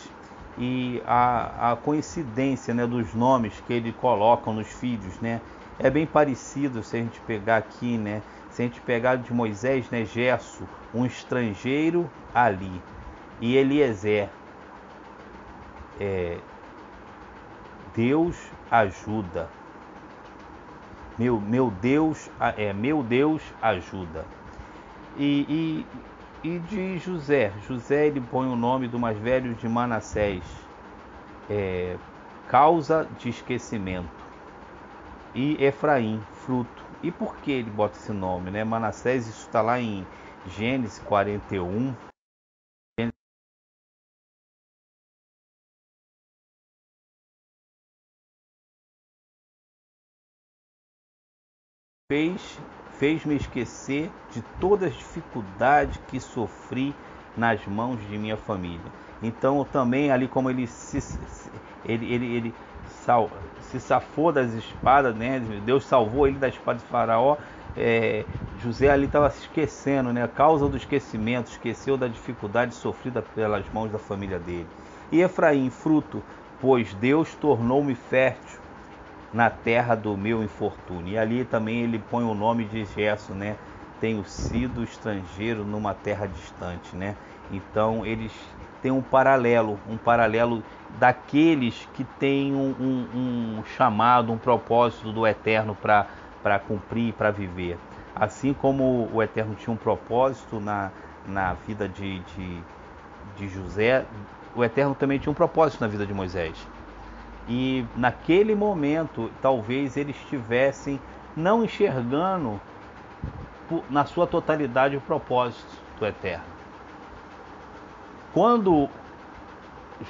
E a, a coincidência né, dos nomes que ele coloca nos filhos, né, é bem parecido se a gente pegar aqui, né, se a gente pegar de Moisés, né, Gesso, um estrangeiro ali e Eliezer. É, Deus ajuda. Meu, meu Deus, é meu Deus ajuda. E, e, e de José, José ele põe o nome do mais velho de Manassés, é, causa de esquecimento. E Efraim, fruto. E por que ele bota esse nome, né? Manassés, isso está lá em Gênesis 41, fez fez-me esquecer de todas as dificuldades que sofri nas mãos de minha família. Então também ali como ele se ele, ele, ele sal, se safou das espadas, né? Deus salvou ele da espada de Faraó. É, José ali estava se esquecendo, né? A causa do esquecimento, esqueceu da dificuldade sofrida pelas mãos da família dele. E Efraim, fruto, pois Deus tornou-me fértil na terra do meu infortúnio. E ali também ele põe o nome de Gesso, né? Tenho sido estrangeiro numa terra distante, né? Então eles têm um paralelo, um paralelo daqueles que têm um, um, um chamado, um propósito do Eterno para cumprir, para viver. Assim como o Eterno tinha um propósito na, na vida de, de, de José, o Eterno também tinha um propósito na vida de Moisés. E naquele momento, talvez eles estivessem não enxergando na sua totalidade o propósito do Eterno. Quando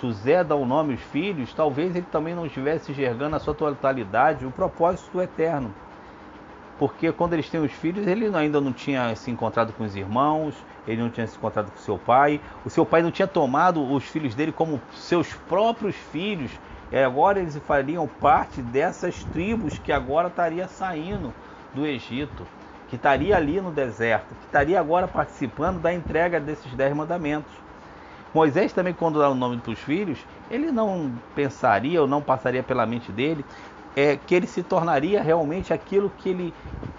José dá o nome aos filhos, talvez ele também não estivesse enxergando na sua totalidade o propósito do Eterno. Porque quando eles têm os filhos, ele ainda não tinha se encontrado com os irmãos, ele não tinha se encontrado com seu pai, o seu pai não tinha tomado os filhos dele como seus próprios filhos, e agora eles fariam parte dessas tribos que agora estaria saindo do Egito, que estaria ali no deserto, que estaria agora participando da entrega desses dez mandamentos. Moisés também, quando dá o nome para os filhos, ele não pensaria ou não passaria pela mente dele é, que ele se tornaria realmente aquilo que ele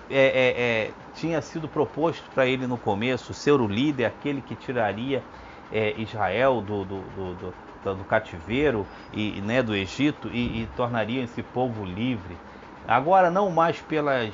é, é, é tinha sido proposto para ele no começo, ser o líder, aquele que tiraria é, Israel do, do, do, do cativeiro e né, do Egito e, e tornaria esse povo livre. Agora não mais pelas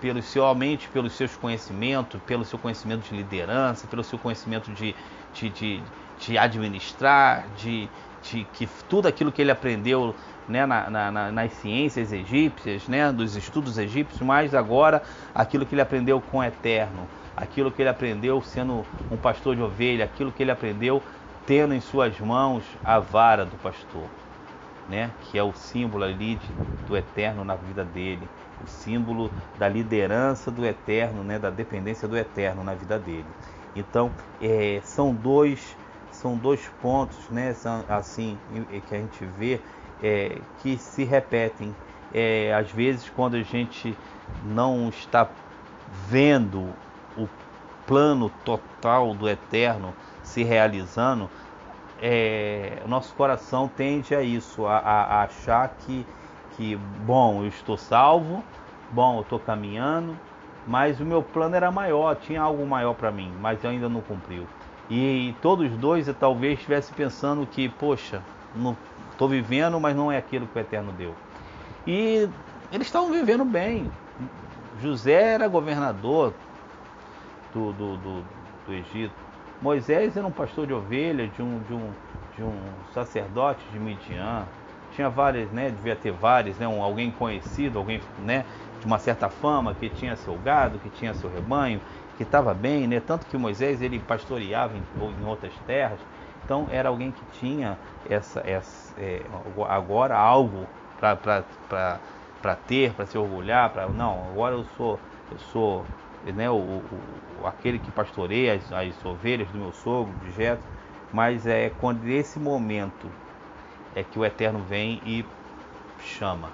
pelo somente pelos seus conhecimentos, pelo seu conhecimento de liderança, pelo seu conhecimento de, de, de, de administrar, de, de que tudo aquilo que ele aprendeu né, na, na, nas ciências egípcias, né, dos estudos egípcios, mas agora aquilo que ele aprendeu com o Eterno, aquilo que ele aprendeu sendo um pastor de ovelha, aquilo que ele aprendeu tendo em suas mãos a vara do pastor, né? que é o símbolo ali de, do eterno na vida dele, o símbolo da liderança do eterno, né? da dependência do eterno na vida dele. Então, é, são dois são dois pontos, né? Assim que a gente vê é, que se repetem. É, às vezes, quando a gente não está vendo o plano total do eterno se realizando, é, nosso coração tende a isso, a, a, achar que, que, bom, eu estou salvo, bom, eu estou caminhando, mas o meu plano era maior, tinha algo maior para mim, mas ainda não cumpriu. E todos dois talvez estivessem pensando que, poxa, estou vivendo, mas não é aquilo que o Eterno deu. E eles estavam vivendo bem. José era governador do, do, do, do Egito. Moisés era um pastor de ovelhas, de um, de um, de um sacerdote de Midian. Tinha várias, né? Devia ter vários, né? Um, alguém conhecido, alguém, né? De uma certa fama, que tinha seu gado, que tinha seu rebanho, que estava bem, né? Tanto que Moisés ele pastoreava em, em outras terras. Então era alguém que tinha essa, essa é, agora algo para ter, para se orgulhar, para não, agora eu sou eu sou né, o, o, aquele que pastoreia as, as, ovelhas do meu sogro, de Jeto, mas é quando nesse momento é que o Eterno vem e chama,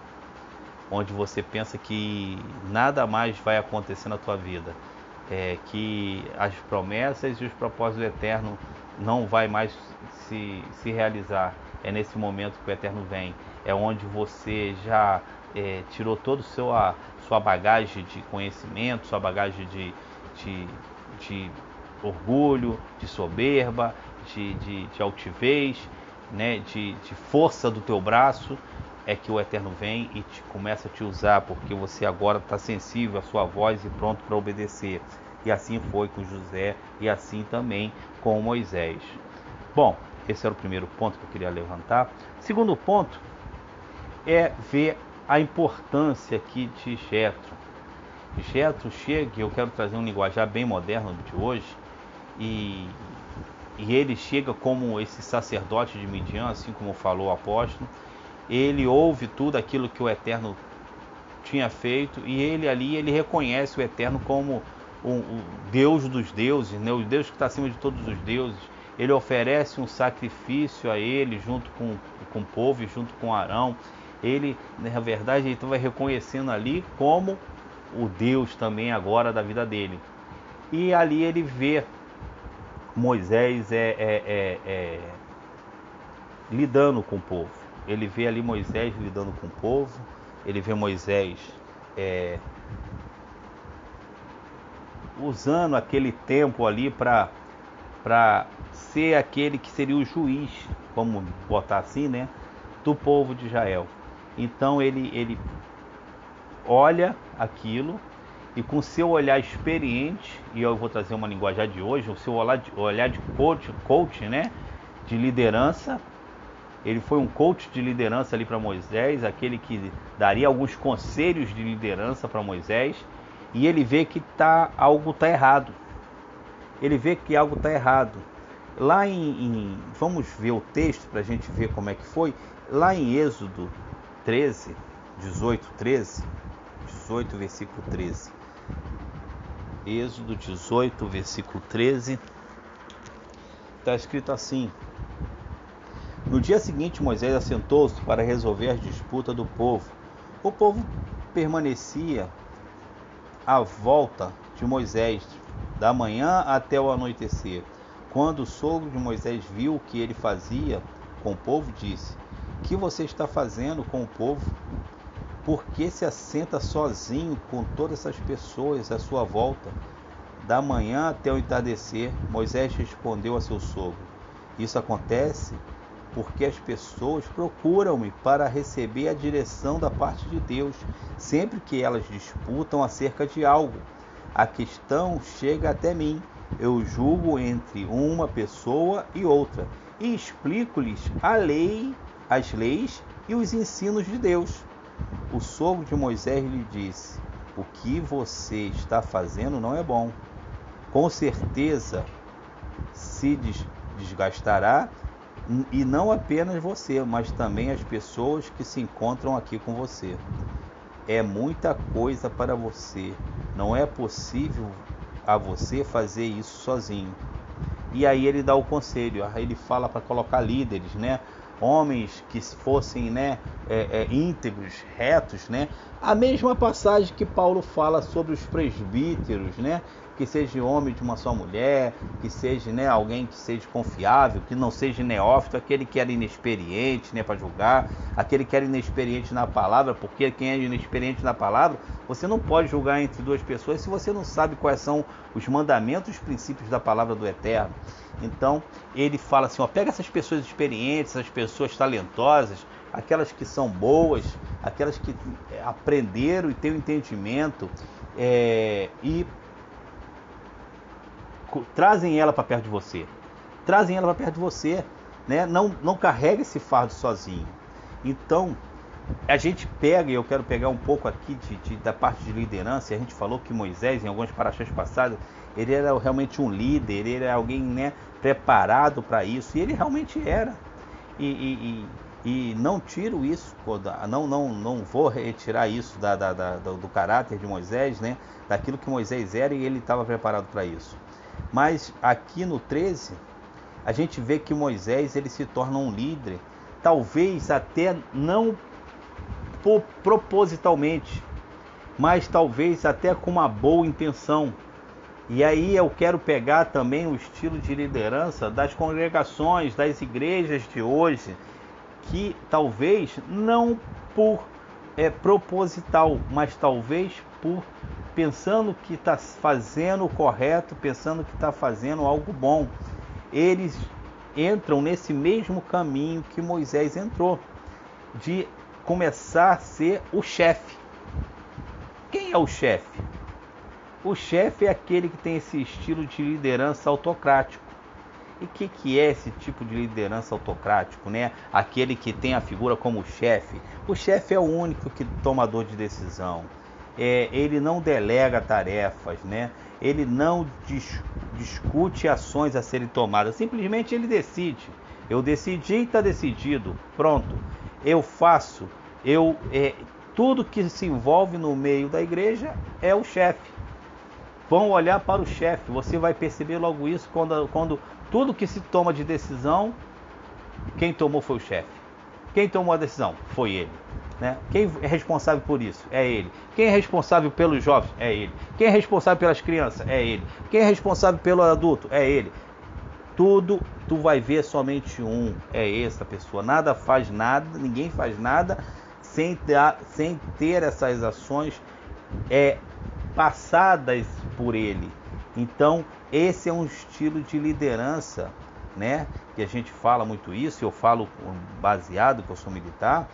onde você pensa que nada mais vai acontecer na tua vida, é, que as promessas e os propósitos do Eterno não vai mais se, se realizar. É nesse momento que o Eterno vem, é onde você já é, tirou todo o seu a sua bagagem de conhecimento, sua bagagem de, de, de orgulho, de soberba, de, de, de altivez, né, de, de força do teu braço é que o Eterno vem e te, começa a te usar, porque você agora está sensível à sua voz e pronto para obedecer. E assim foi com José e assim também com Moisés. Bom, esse era o primeiro ponto que eu queria levantar. Segundo ponto é ver a importância aqui de Jetro. Jetro chega, eu quero trazer um linguajar bem moderno de hoje, e, e ele chega como esse sacerdote de Midian, assim como falou o apóstolo, ele ouve tudo aquilo que o Eterno tinha feito e ele ali ele reconhece o Eterno como o, Deus dos deuses, né? o Deus que está acima de todos os deuses. Ele oferece um sacrifício a ele junto com, com o povo junto com Arão. Ele, na verdade, ele vai reconhecendo ali como o Deus também agora da vida dele. E ali ele vê Moisés é, é, é, é lidando com o povo. Ele vê ali Moisés lidando com o povo. Ele vê Moisés é, usando aquele tempo ali para para ser aquele que seria o juiz, vamos botar assim, né, do povo de Israel. Então ele ele olha aquilo e com seu olhar experiente, e eu vou trazer uma linguagem de hoje, o seu olhar de, olhar de coach, coach, né, de liderança, ele foi um coach de liderança ali para Moisés, aquele que daria alguns conselhos de liderança para Moisés, e ele vê que tá, algo está errado. Ele vê que algo está errado. Lá em, em, Vamos ver o texto para a gente ver como é que foi. Lá em Êxodo 13, 18, 13. 18, versículo 13. Êxodo 18, versículo 13. Está escrito assim: No dia seguinte, Moisés assentou-se para resolver as disputas do povo. O povo permanecia a volta de Moisés, da manhã até o anoitecer. Quando o sogro de Moisés viu o que ele fazia com o povo, disse: Que você está fazendo com o povo? Por que se assenta sozinho com todas essas pessoas à sua volta? Da manhã até o entardecer, Moisés respondeu a seu sogro: Isso acontece porque as pessoas procuram-me para receber a direção da parte de Deus, sempre que elas disputam acerca de algo. A questão chega até mim. Eu julgo entre uma pessoa e outra e explico-lhes a lei, as leis e os ensinos de Deus. O sogro de Moisés lhe disse: O que você está fazendo não é bom. Com certeza se desgastará e não apenas você, mas também as pessoas que se encontram aqui com você. É muita coisa para você. Não é possível a você fazer isso sozinho. E aí ele dá o conselho, ele fala para colocar líderes, né? Homens que fossem, né, é, é, íntegros, retos, né? A mesma passagem que Paulo fala sobre os presbíteros, né? Que seja homem de uma só mulher, que seja né, alguém que seja confiável, que não seja neófito, aquele que era inexperiente né, para julgar, aquele que era inexperiente na palavra, porque quem é inexperiente na palavra, você não pode julgar entre duas pessoas se você não sabe quais são os mandamentos, os princípios da palavra do Eterno. Então, ele fala assim: ó, pega essas pessoas experientes, essas pessoas talentosas, aquelas que são boas, aquelas que é, aprenderam e têm o um entendimento, é, e trazem ela para perto de você. Trazem ela para perto de você, né? Não não carrega esse fardo sozinho. Então, a gente pega, e eu quero pegar um pouco aqui de, de, da parte de liderança, a gente falou que Moisés, em alguns paraxás passados, ele era realmente um líder, ele era alguém né, preparado para isso, e ele realmente era. E, e, e, e, não tiro isso, não, não, não vou retirar isso da, da, da, do caráter de Moisés, né, daquilo que Moisés era e ele estava preparado para isso. Mas aqui no 13, a gente vê que Moisés ele se torna um líder, talvez até não propositalmente, mas talvez até com uma boa intenção. E aí eu quero pegar também o estilo de liderança das congregações, das igrejas de hoje, que talvez não por é, proposital, mas talvez por pensando que está fazendo o correto, pensando que está fazendo algo bom. Eles entram nesse mesmo caminho que Moisés entrou, de começar a ser o chefe. Quem é o chefe? O chefe é aquele que tem esse estilo de liderança autocrático. E o que, que é esse tipo de liderança autocrático, né? Aquele que tem a figura como chefe. O chefe é o único que tomador de decisão. É, ele não delega tarefas, né? Ele não dis discute ações a serem tomadas. Simplesmente ele decide. Eu decidi está decidido. Pronto. Eu faço. Eu é, tudo que se envolve no meio da igreja é o chefe. Vão olhar para o chefe. Você vai perceber logo isso quando, quando tudo que se toma de decisão, quem tomou foi o chefe. Quem tomou a decisão foi ele. Né? Quem é responsável por isso? É ele. Quem é responsável pelos jovens? É ele. Quem é responsável pelas crianças? É ele. Quem é responsável pelo adulto? É ele. Tudo tu vai ver somente um, é essa pessoa. Nada faz nada, ninguém faz nada sem ter, sem ter essas ações é, passadas por ele. Então, esse é um estilo de liderança, né? Que a gente fala muito isso, eu falo baseado que eu sou militar,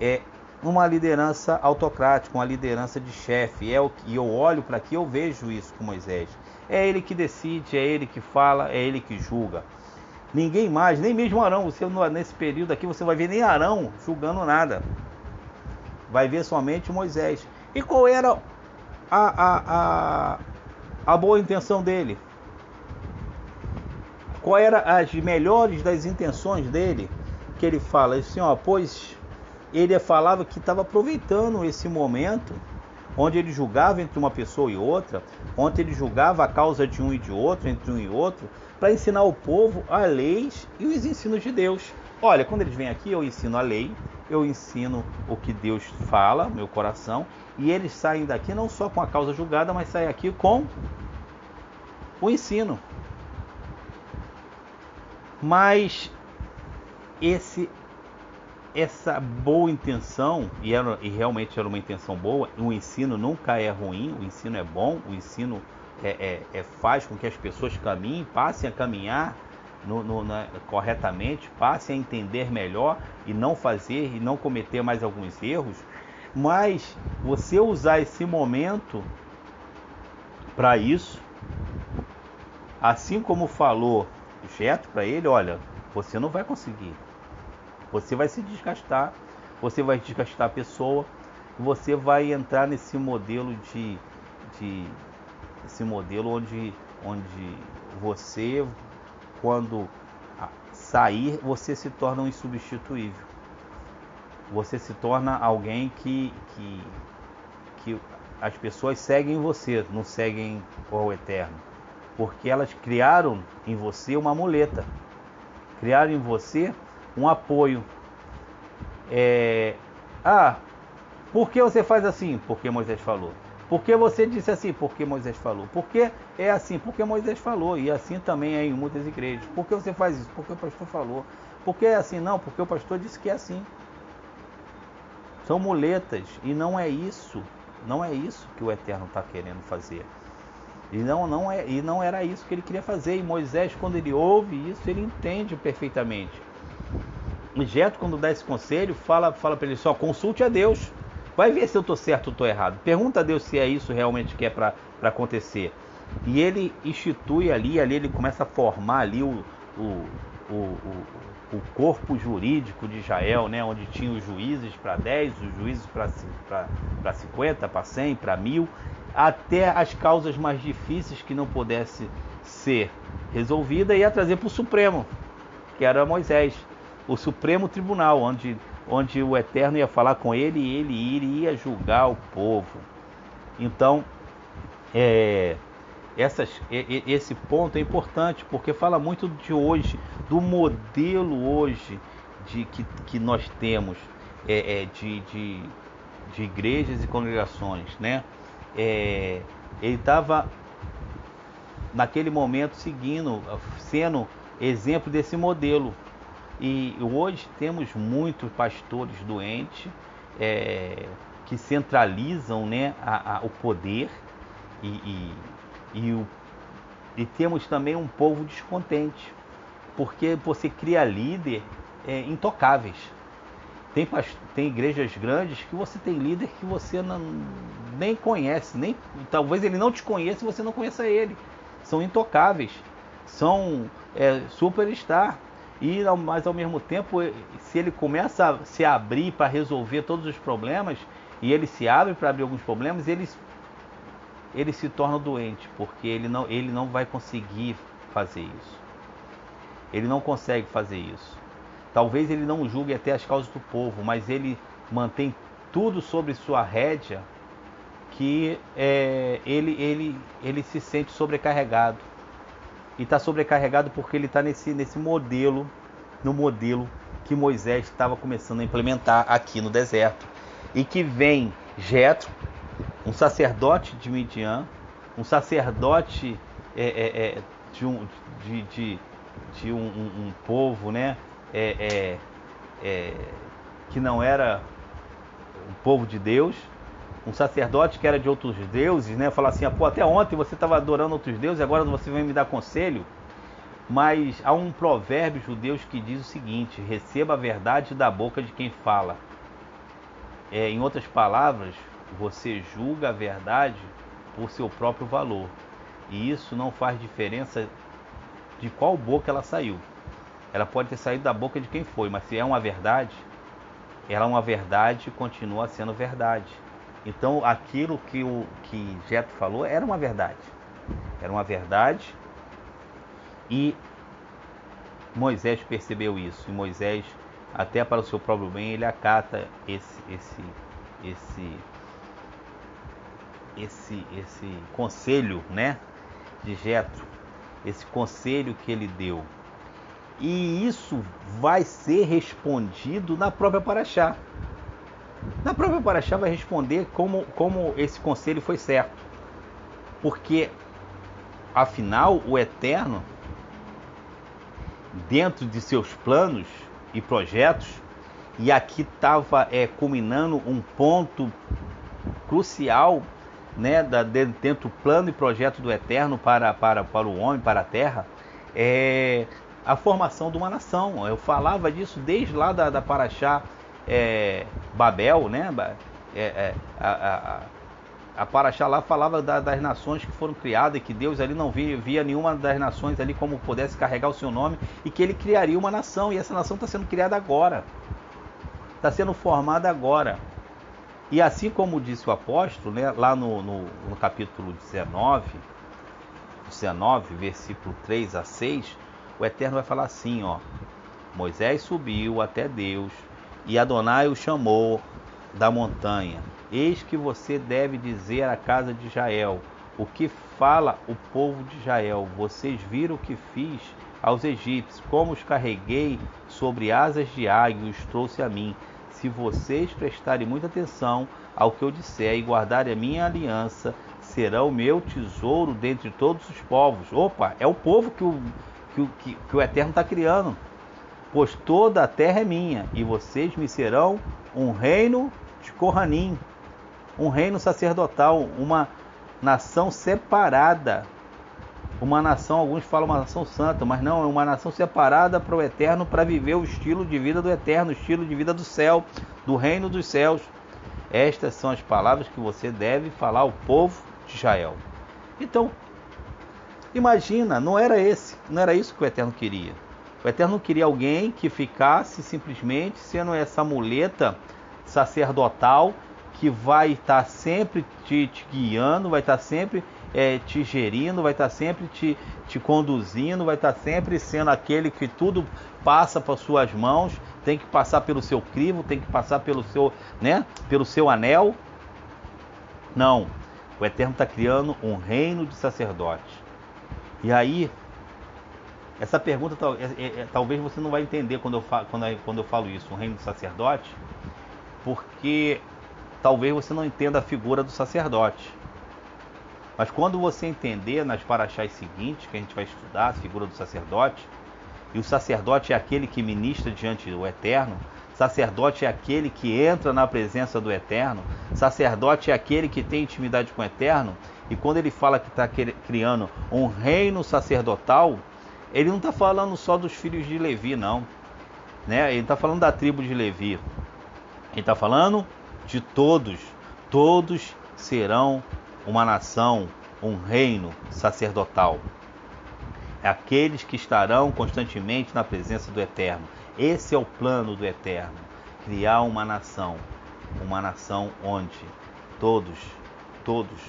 é uma liderança autocrática, uma liderança de chefe. É o que eu olho para aqui, eu vejo isso com Moisés. É ele que decide, é ele que fala, é ele que julga. Ninguém mais, nem mesmo Arão. Você nesse período aqui você vai ver nem Arão julgando nada. Vai ver somente Moisés. E qual era a, a, a, a boa intenção dele? Qual era as melhores das intenções dele? Que ele fala assim, ó, pois ele falava que estava aproveitando esse momento onde ele julgava entre uma pessoa e outra, onde ele julgava a causa de um e de outro, entre um e outro, para ensinar o povo as leis e os ensinos de Deus. Olha, quando eles vêm aqui, eu ensino a lei, eu ensino o que Deus fala, meu coração, e eles saem daqui não só com a causa julgada, mas saem aqui com o ensino. Mas esse essa boa intenção, e, era, e realmente era uma intenção boa, o ensino nunca é ruim, o ensino é bom, o ensino é, é, é faz com que as pessoas caminhem, passem a caminhar no, no, na, corretamente, passem a entender melhor e não fazer e não cometer mais alguns erros. Mas você usar esse momento para isso, assim como falou Jeto para ele, olha, você não vai conseguir. Você vai se desgastar, você vai desgastar a pessoa, você vai entrar nesse modelo de, de esse modelo onde, onde você, quando sair, você se torna um insubstituível. Você se torna alguém que, que, que as pessoas seguem você, não seguem o eterno. Porque elas criaram em você uma muleta. Criaram em você um apoio. É, ah, por que você faz assim? Porque Moisés falou. Por que você disse assim? Porque Moisés falou. Por que é assim? Porque Moisés falou. E assim também é em muitas igrejas. Por que você faz isso? Porque o pastor falou. Por que é assim? Não, porque o pastor disse que é assim. São muletas. E não é isso. Não é isso que o Eterno está querendo fazer. E não, não é, e não era isso que ele queria fazer. E Moisés, quando ele ouve isso, ele entende perfeitamente. Jeto, quando dá esse conselho, fala, fala para ele só: consulte a Deus. Vai ver se eu estou certo ou estou errado. Pergunta a Deus se é isso realmente que é para acontecer. E ele institui ali, ali ele começa a formar ali o, o, o, o corpo jurídico de Israel, né? onde tinha os juízes para 10, os juízes para 50, para 100, para 1000, até as causas mais difíceis que não pudesse ser resolvida ia trazer para o Supremo, que era Moisés o Supremo Tribunal, onde, onde o Eterno ia falar com ele e ele iria julgar o povo. Então, é, essas, esse ponto é importante porque fala muito de hoje, do modelo hoje de que, que nós temos é, é, de, de, de, igrejas e congregações, né? É, ele estava naquele momento seguindo, sendo exemplo desse modelo. E hoje temos muitos pastores doentes é, que centralizam né, a, a, o poder e, e, e, o, e, temos também um povo descontente, porque você cria líder é, intocáveis. Tem, tem igrejas grandes que você tem líder que você não, nem conhece, nem talvez ele não te conheça e você não conheça ele. São intocáveis, são é, superstar. E mas ao mesmo tempo, se ele começa a se abrir para resolver todos os problemas e ele se abre para abrir alguns problemas, ele, ele se torna doente, porque ele não, ele não vai conseguir fazer isso. Ele não consegue fazer isso. Talvez ele não julgue até as causas do povo, mas ele mantém tudo sobre sua rédea que é, ele, ele, ele se sente sobrecarregado. E está sobrecarregado porque ele está nesse, nesse modelo, no modelo que Moisés estava começando a implementar aqui no deserto. E que vem Jetro, um sacerdote de Midian, um sacerdote é, é, é de, um, de, de, de um, um, um, povo né, é, é, é, que não era o povo de Deus, um sacerdote que era de outros deuses, né? Falar assim, ah, pô, até ontem você estava adorando outros deuses, agora você vem me dar conselho. Mas há um provérbio judeu que diz o seguinte: receba a verdade da boca de quem fala. É, em outras palavras, você julga a verdade por seu próprio valor. E isso não faz diferença de qual boca ela saiu. Ela pode ter saído da boca de quem foi, mas se é uma verdade, ela é uma verdade e continua sendo verdade. Então aquilo que o que Jeto falou era uma verdade. Era uma verdade e Moisés percebeu isso. E Moisés, até para o seu próprio bem, ele acata esse esse esse esse esse conselho, né, de Jetro, esse conselho que ele deu. E isso vai ser respondido na própria Paraxá. Na própria Paraxá vai responder como, como esse conselho foi certo. Porque, afinal, o Eterno, dentro de seus planos e projetos, e aqui estava é, culminando um ponto crucial né, da, dentro do plano e projeto do Eterno para, para, para o homem, para a terra, é a formação de uma nação. Eu falava disso desde lá da, da Paraxá é, Babel, né? É, é, a, a, a Paraxá lá falava da, das nações que foram criadas que Deus ali não via, via nenhuma das nações ali como pudesse carregar o seu nome e que ele criaria uma nação e essa nação está sendo criada agora, está sendo formada agora. E assim como disse o apóstolo, né, lá no, no, no capítulo 19, 19, versículo 3 a 6, o Eterno vai falar assim, ó: Moisés subiu até Deus e Adonai o chamou da montanha. Eis que você deve dizer à casa de Israel: O que fala o povo de Israel? Vocês viram o que fiz aos egípcios, como os carreguei sobre asas de águia e os trouxe a mim. Se vocês prestarem muita atenção ao que eu disser e guardarem a minha aliança, será o meu tesouro dentre todos os povos. Opa, é o povo que o, que, que, que o Eterno está criando pois toda a terra é minha, e vocês me serão um reino de Corranim, um reino sacerdotal, uma nação separada. Uma nação, alguns falam uma nação santa, mas não, é uma nação separada para o eterno, para viver o estilo de vida do eterno, o estilo de vida do céu, do reino dos céus. Estas são as palavras que você deve falar ao povo de Israel. Então, imagina, não era esse, não era isso que o eterno queria. O Eterno queria alguém que ficasse simplesmente sendo essa muleta sacerdotal que vai estar sempre te, te guiando, vai estar sempre é, te gerindo, vai estar sempre te, te conduzindo, vai estar sempre sendo aquele que tudo passa para suas mãos, tem que passar pelo seu crivo, tem que passar pelo seu, né, pelo seu anel. Não, o Eterno está criando um reino de sacerdotes. E aí essa pergunta é, é, é, talvez você não vai entender quando eu, falo, quando, eu, falo isso, um reino do sacerdote, porque talvez você não entenda a figura do sacerdote. Mas quando você entender nas paraxás seguintes, que a gente vai estudar, a figura do sacerdote, e o sacerdote é aquele que ministra diante do Eterno, sacerdote é aquele que entra na presença do Eterno, sacerdote é aquele que tem intimidade com o Eterno, e quando ele fala que está criando um reino sacerdotal, ele não está falando só dos filhos de Levi, não. Né? Ele está falando da tribo de Levi. Quem está falando? De todos. Todos serão uma nação, um reino sacerdotal. Aqueles que estarão constantemente na presença do Eterno. Esse é o plano do Eterno: criar uma nação, uma nação onde todos, todos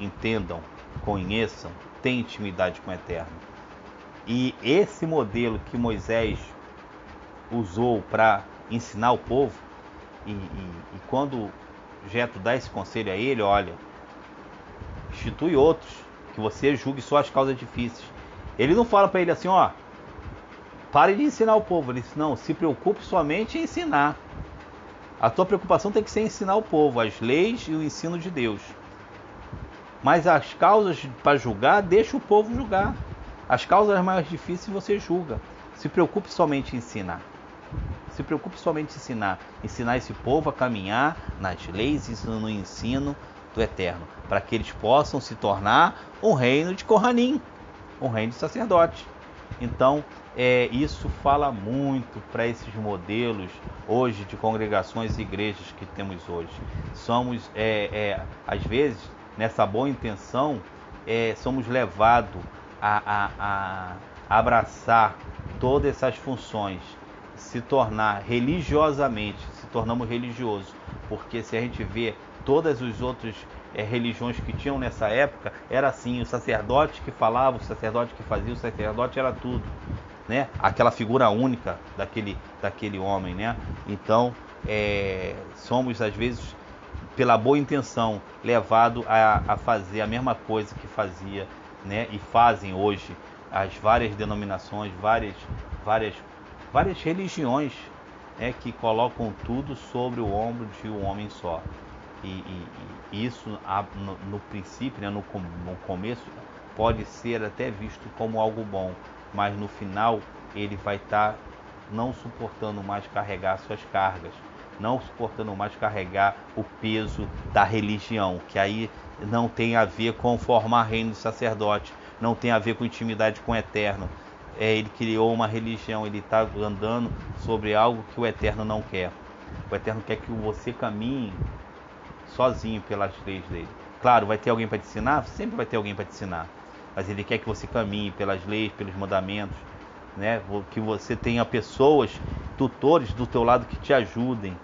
entendam, conheçam, tenham intimidade com o Eterno. E esse modelo que Moisés usou para ensinar o povo, e, e, e quando Jetro dá esse conselho a ele, olha, institui outros, que você julgue só as causas difíceis. Ele não fala para ele assim, ó, pare de ensinar o povo. Ele diz, não, se preocupe somente em ensinar. A tua preocupação tem que ser ensinar o povo as leis e o ensino de Deus. Mas as causas para julgar, deixa o povo julgar. As causas mais difíceis você julga. Se preocupe somente em ensinar. Se preocupe somente em ensinar. Ensinar esse povo a caminhar nas leis no ensino do Eterno. Para que eles possam se tornar um reino de Corranim, um reino de sacerdote. Então, é, isso fala muito para esses modelos hoje de congregações e igrejas que temos hoje. Somos, é, é, às vezes, nessa boa intenção, é, somos levados a, a, a abraçar todas essas funções, se tornar religiosamente, se tornamos religiosos, porque se a gente vê todas os outros é, religiões que tinham nessa época, era assim, o sacerdote que falava, o sacerdote que fazia, o sacerdote era tudo né? Aquela figura única daquele, daquele homem, né? Então, é, somos às vezes pela boa intenção levado a, a, fazer a mesma coisa que fazia, né? E fazem hoje as várias denominações, várias, várias, várias religiões, né? Que colocam tudo sobre o ombro de um homem só. E, e, e isso no, no, princípio, né? no, no começo, pode ser até visto como algo bom, mas no final ele vai estar tá não suportando mais carregar suas cargas, não suportando mais carregar o peso da religião, que aí não tem a ver com formar reino de sacerdote, não tem a ver com intimidade com o eterno. É, ele criou uma religião, ele está andando sobre algo que o eterno não quer. O eterno quer que você caminhe sozinho pelas leis dele. Claro, vai ter alguém para te ensinar? Sempre vai ter alguém para te ensinar mas Ele quer que você caminhe pelas leis, pelos mandamentos, né? Que você tenha pessoas, tutores do teu lado que te ajudem,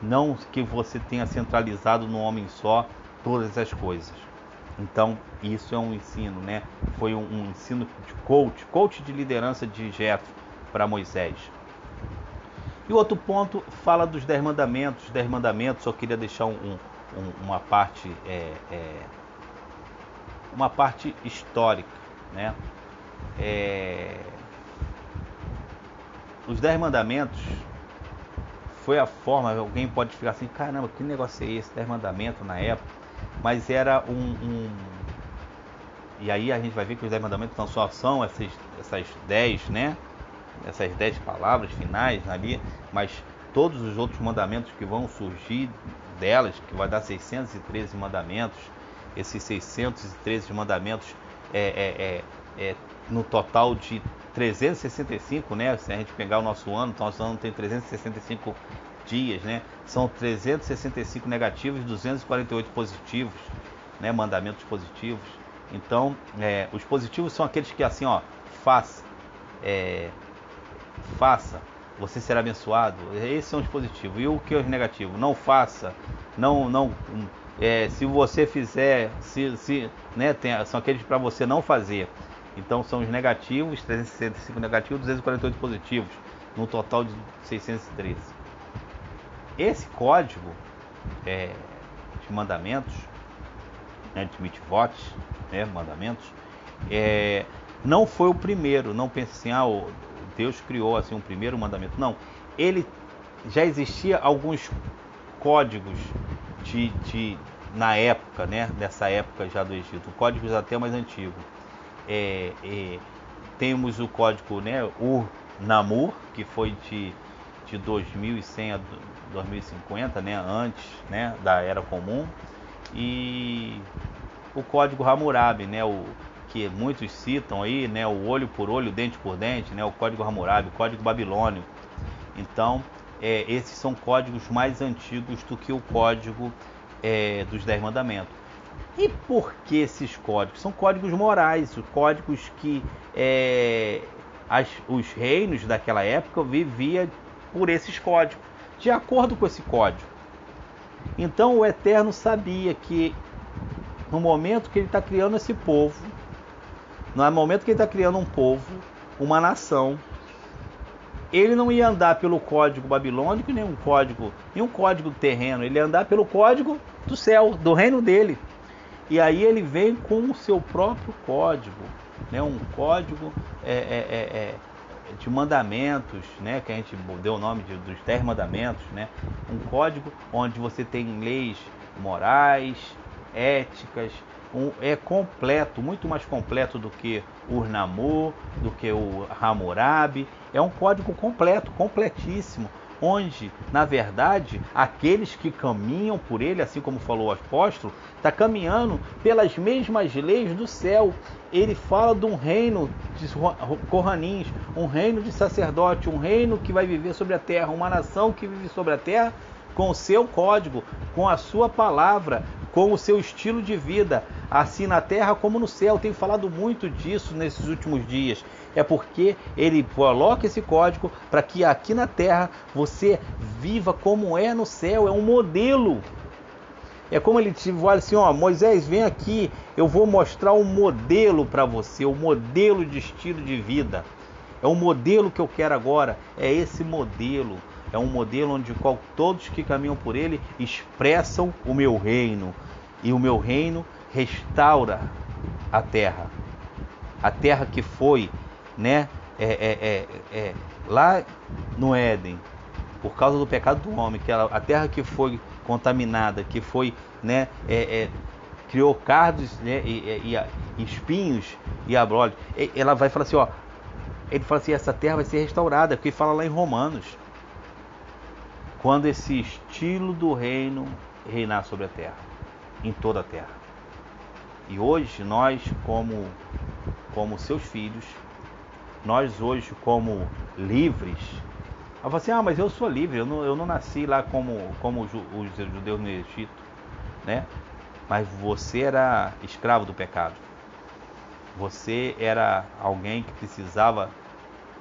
não que você tenha centralizado no homem só todas as coisas. Então isso é um ensino, né? Foi um, um ensino de coach, coach de liderança de Jetro para Moisés. E outro ponto fala dos dez mandamentos. Os dez mandamentos, só queria deixar um, uma parte é, é, uma parte histórica, né? É... Os Dez Mandamentos foi a forma, alguém pode ficar assim, caramba, que negócio é esse, Dez Mandamentos na época, mas era um, um... E aí a gente vai ver que os Dez Mandamentos não só são essas, essas dez, né? Essas dez palavras finais ali, mas todos os outros mandamentos que vão surgir delas, que vai dar 613 mandamentos, esses 613 mandamentos é, é, é, é, no total de 365, né? Se a gente pegar o nosso ano, então nosso ano tem 365 dias, né? São 365 negativos e 248 positivos, né? Mandamentos positivos. Então, é, os positivos são aqueles que assim, ó, faça, é, faça, você será abençoado. Esses são os positivos. E o que é os negativos? Não faça, não, não é, se você fizer, se, se, né, tem, são aqueles para você não fazer. Então são os negativos, 365 negativos, 248 positivos, no total de 613. Esse código é, de mandamentos, né, de mitvot, né, mandamentos, é, não foi o primeiro. Não pense assim, ah, Deus criou assim um primeiro mandamento. Não, ele já existia alguns códigos de, de, na época, né, dessa época já do Egito, códigos até mais antigos. É, é, temos o código né, Ur Namur, que foi de, de 2100 a 2050, né, antes né, da Era Comum, e o código Hammurabi, né, o, que muitos citam aí, né, o olho por olho, dente por dente, né, o código Hammurabi, o código babilônio. Então, é, esses são códigos mais antigos do que o código é, dos Dez Mandamentos. E por que esses códigos? São códigos morais, códigos que é, as, os reinos daquela época viviam por esses códigos, de acordo com esse código. Então o Eterno sabia que no momento que ele está criando esse povo, no momento que ele está criando um povo, uma nação, ele não ia andar pelo código babilônico, nem um código, nem um código terreno, ele ia andar pelo código do céu, do reino dele. E aí ele vem com o seu próprio código, né? um código é, é, é, é de mandamentos, né? que a gente deu o nome de, dos dez mandamentos, né? um código onde você tem leis morais, éticas, um, é completo, muito mais completo do que o Urnamur, do que o Hammurabi. É um código completo, completíssimo, onde, na verdade, aqueles que caminham por ele, assim como falou o apóstolo, está caminhando pelas mesmas leis do céu. Ele fala de um reino de corranins, um reino de sacerdote, um reino que vai viver sobre a terra, uma nação que vive sobre a terra com o seu código, com a sua palavra, com o seu estilo de vida, assim na terra como no céu. Tenho falado muito disso nesses últimos dias. É porque ele coloca esse código para que aqui na terra você viva como é no céu. É um modelo. É como ele te fala assim, ó, Moisés, vem aqui, eu vou mostrar um modelo para você, um modelo de estilo de vida. É o modelo que eu quero agora, é esse modelo. É um modelo onde qual, todos que caminham por ele expressam o meu reino. E o meu reino restaura a terra. A terra que foi, né, é, é, é, é lá no Éden, por causa do pecado do homem, que ela, a terra que foi contaminada, que foi, né, é, é, criou cardos né, e, e, e espinhos e abrolhos, ela vai falar assim, ó, ele fala assim, essa terra vai ser restaurada, porque fala lá em Romanos, quando esse estilo do reino reinar sobre a terra, em toda a terra. E hoje nós, como, como seus filhos, nós hoje como livres, falo assim, ah, mas eu sou livre, eu não, eu não nasci lá como, como os judeus no Egito, né? Mas você era escravo do pecado. Você era alguém que precisava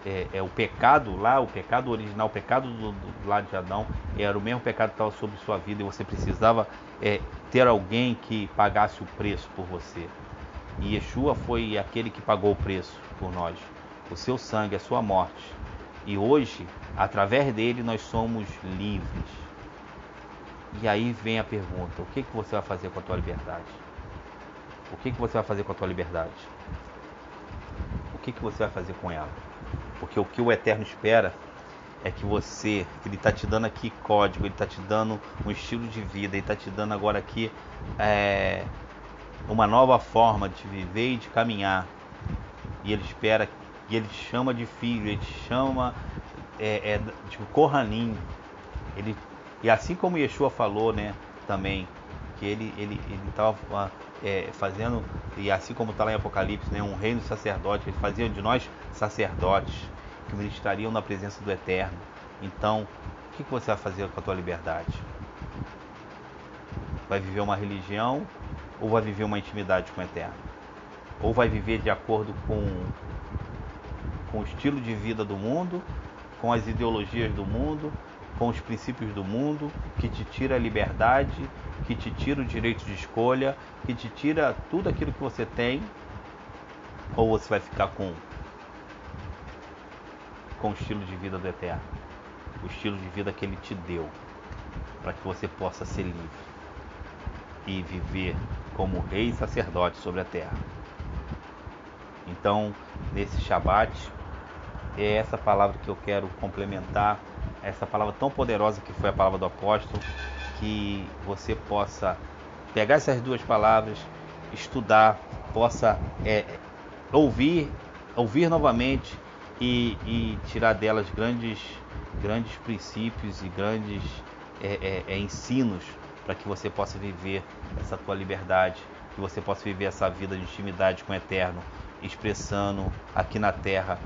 é, é, o pecado lá, o pecado original, o pecado do, do lado de Adão, era o mesmo pecado que estava sobre sua vida e você precisava é, ter alguém que pagasse o preço por você. E Yeshua foi aquele que pagou o preço por nós, o seu sangue, a sua morte. E hoje, através dele, nós somos livres. E aí vem a pergunta: o que, que você vai fazer com a tua liberdade? O que, que você vai fazer com a tua liberdade? O que, que você vai fazer com ela? Porque o que o Eterno espera é que você, ele está te dando aqui código, ele está te dando um estilo de vida, ele está te dando agora aqui é, uma nova forma de viver e de caminhar. E ele espera, e ele te chama de filho, ele te chama é, é, de Kohanim. Ele, e assim como Yeshua falou, né, também, que ele ele estava é, fazendo, e assim como está lá em Apocalipse, né, um reino sacerdote, ele fazia de nós sacerdotes que ministrariam na presença do Eterno. Então, o que, você vai fazer com a tua liberdade? Vai viver uma religião ou vai viver uma intimidade com o Eterno? Ou vai viver de acordo com, com o estilo de vida do mundo, com as ideologias do mundo, com os princípios do mundo, que te tira a liberdade, que te tira o direito de escolha, que te tira tudo aquilo que você tem, ou você vai ficar com com o estilo de vida do Eterno, o estilo de vida que Ele te deu, para que você possa ser livre e viver como rei e sacerdote sobre a terra. Então, nesse Shabat, é essa palavra que eu quero complementar, essa palavra tão poderosa que foi a palavra do apóstolo, que você possa pegar essas duas palavras, estudar, possa é, ouvir, ouvir novamente e, e tirar delas grandes, grandes princípios e grandes é, é, é, ensinos para que você possa viver essa tua liberdade, que você possa viver essa vida de intimidade com o Eterno, expressando aqui na terra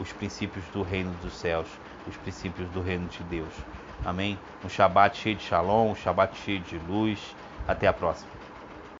os princípios do reino dos céus, os princípios do reino de Deus. Amém? Um Shabat cheio de shalom, um Shabat cheio de luz. Até a próxima.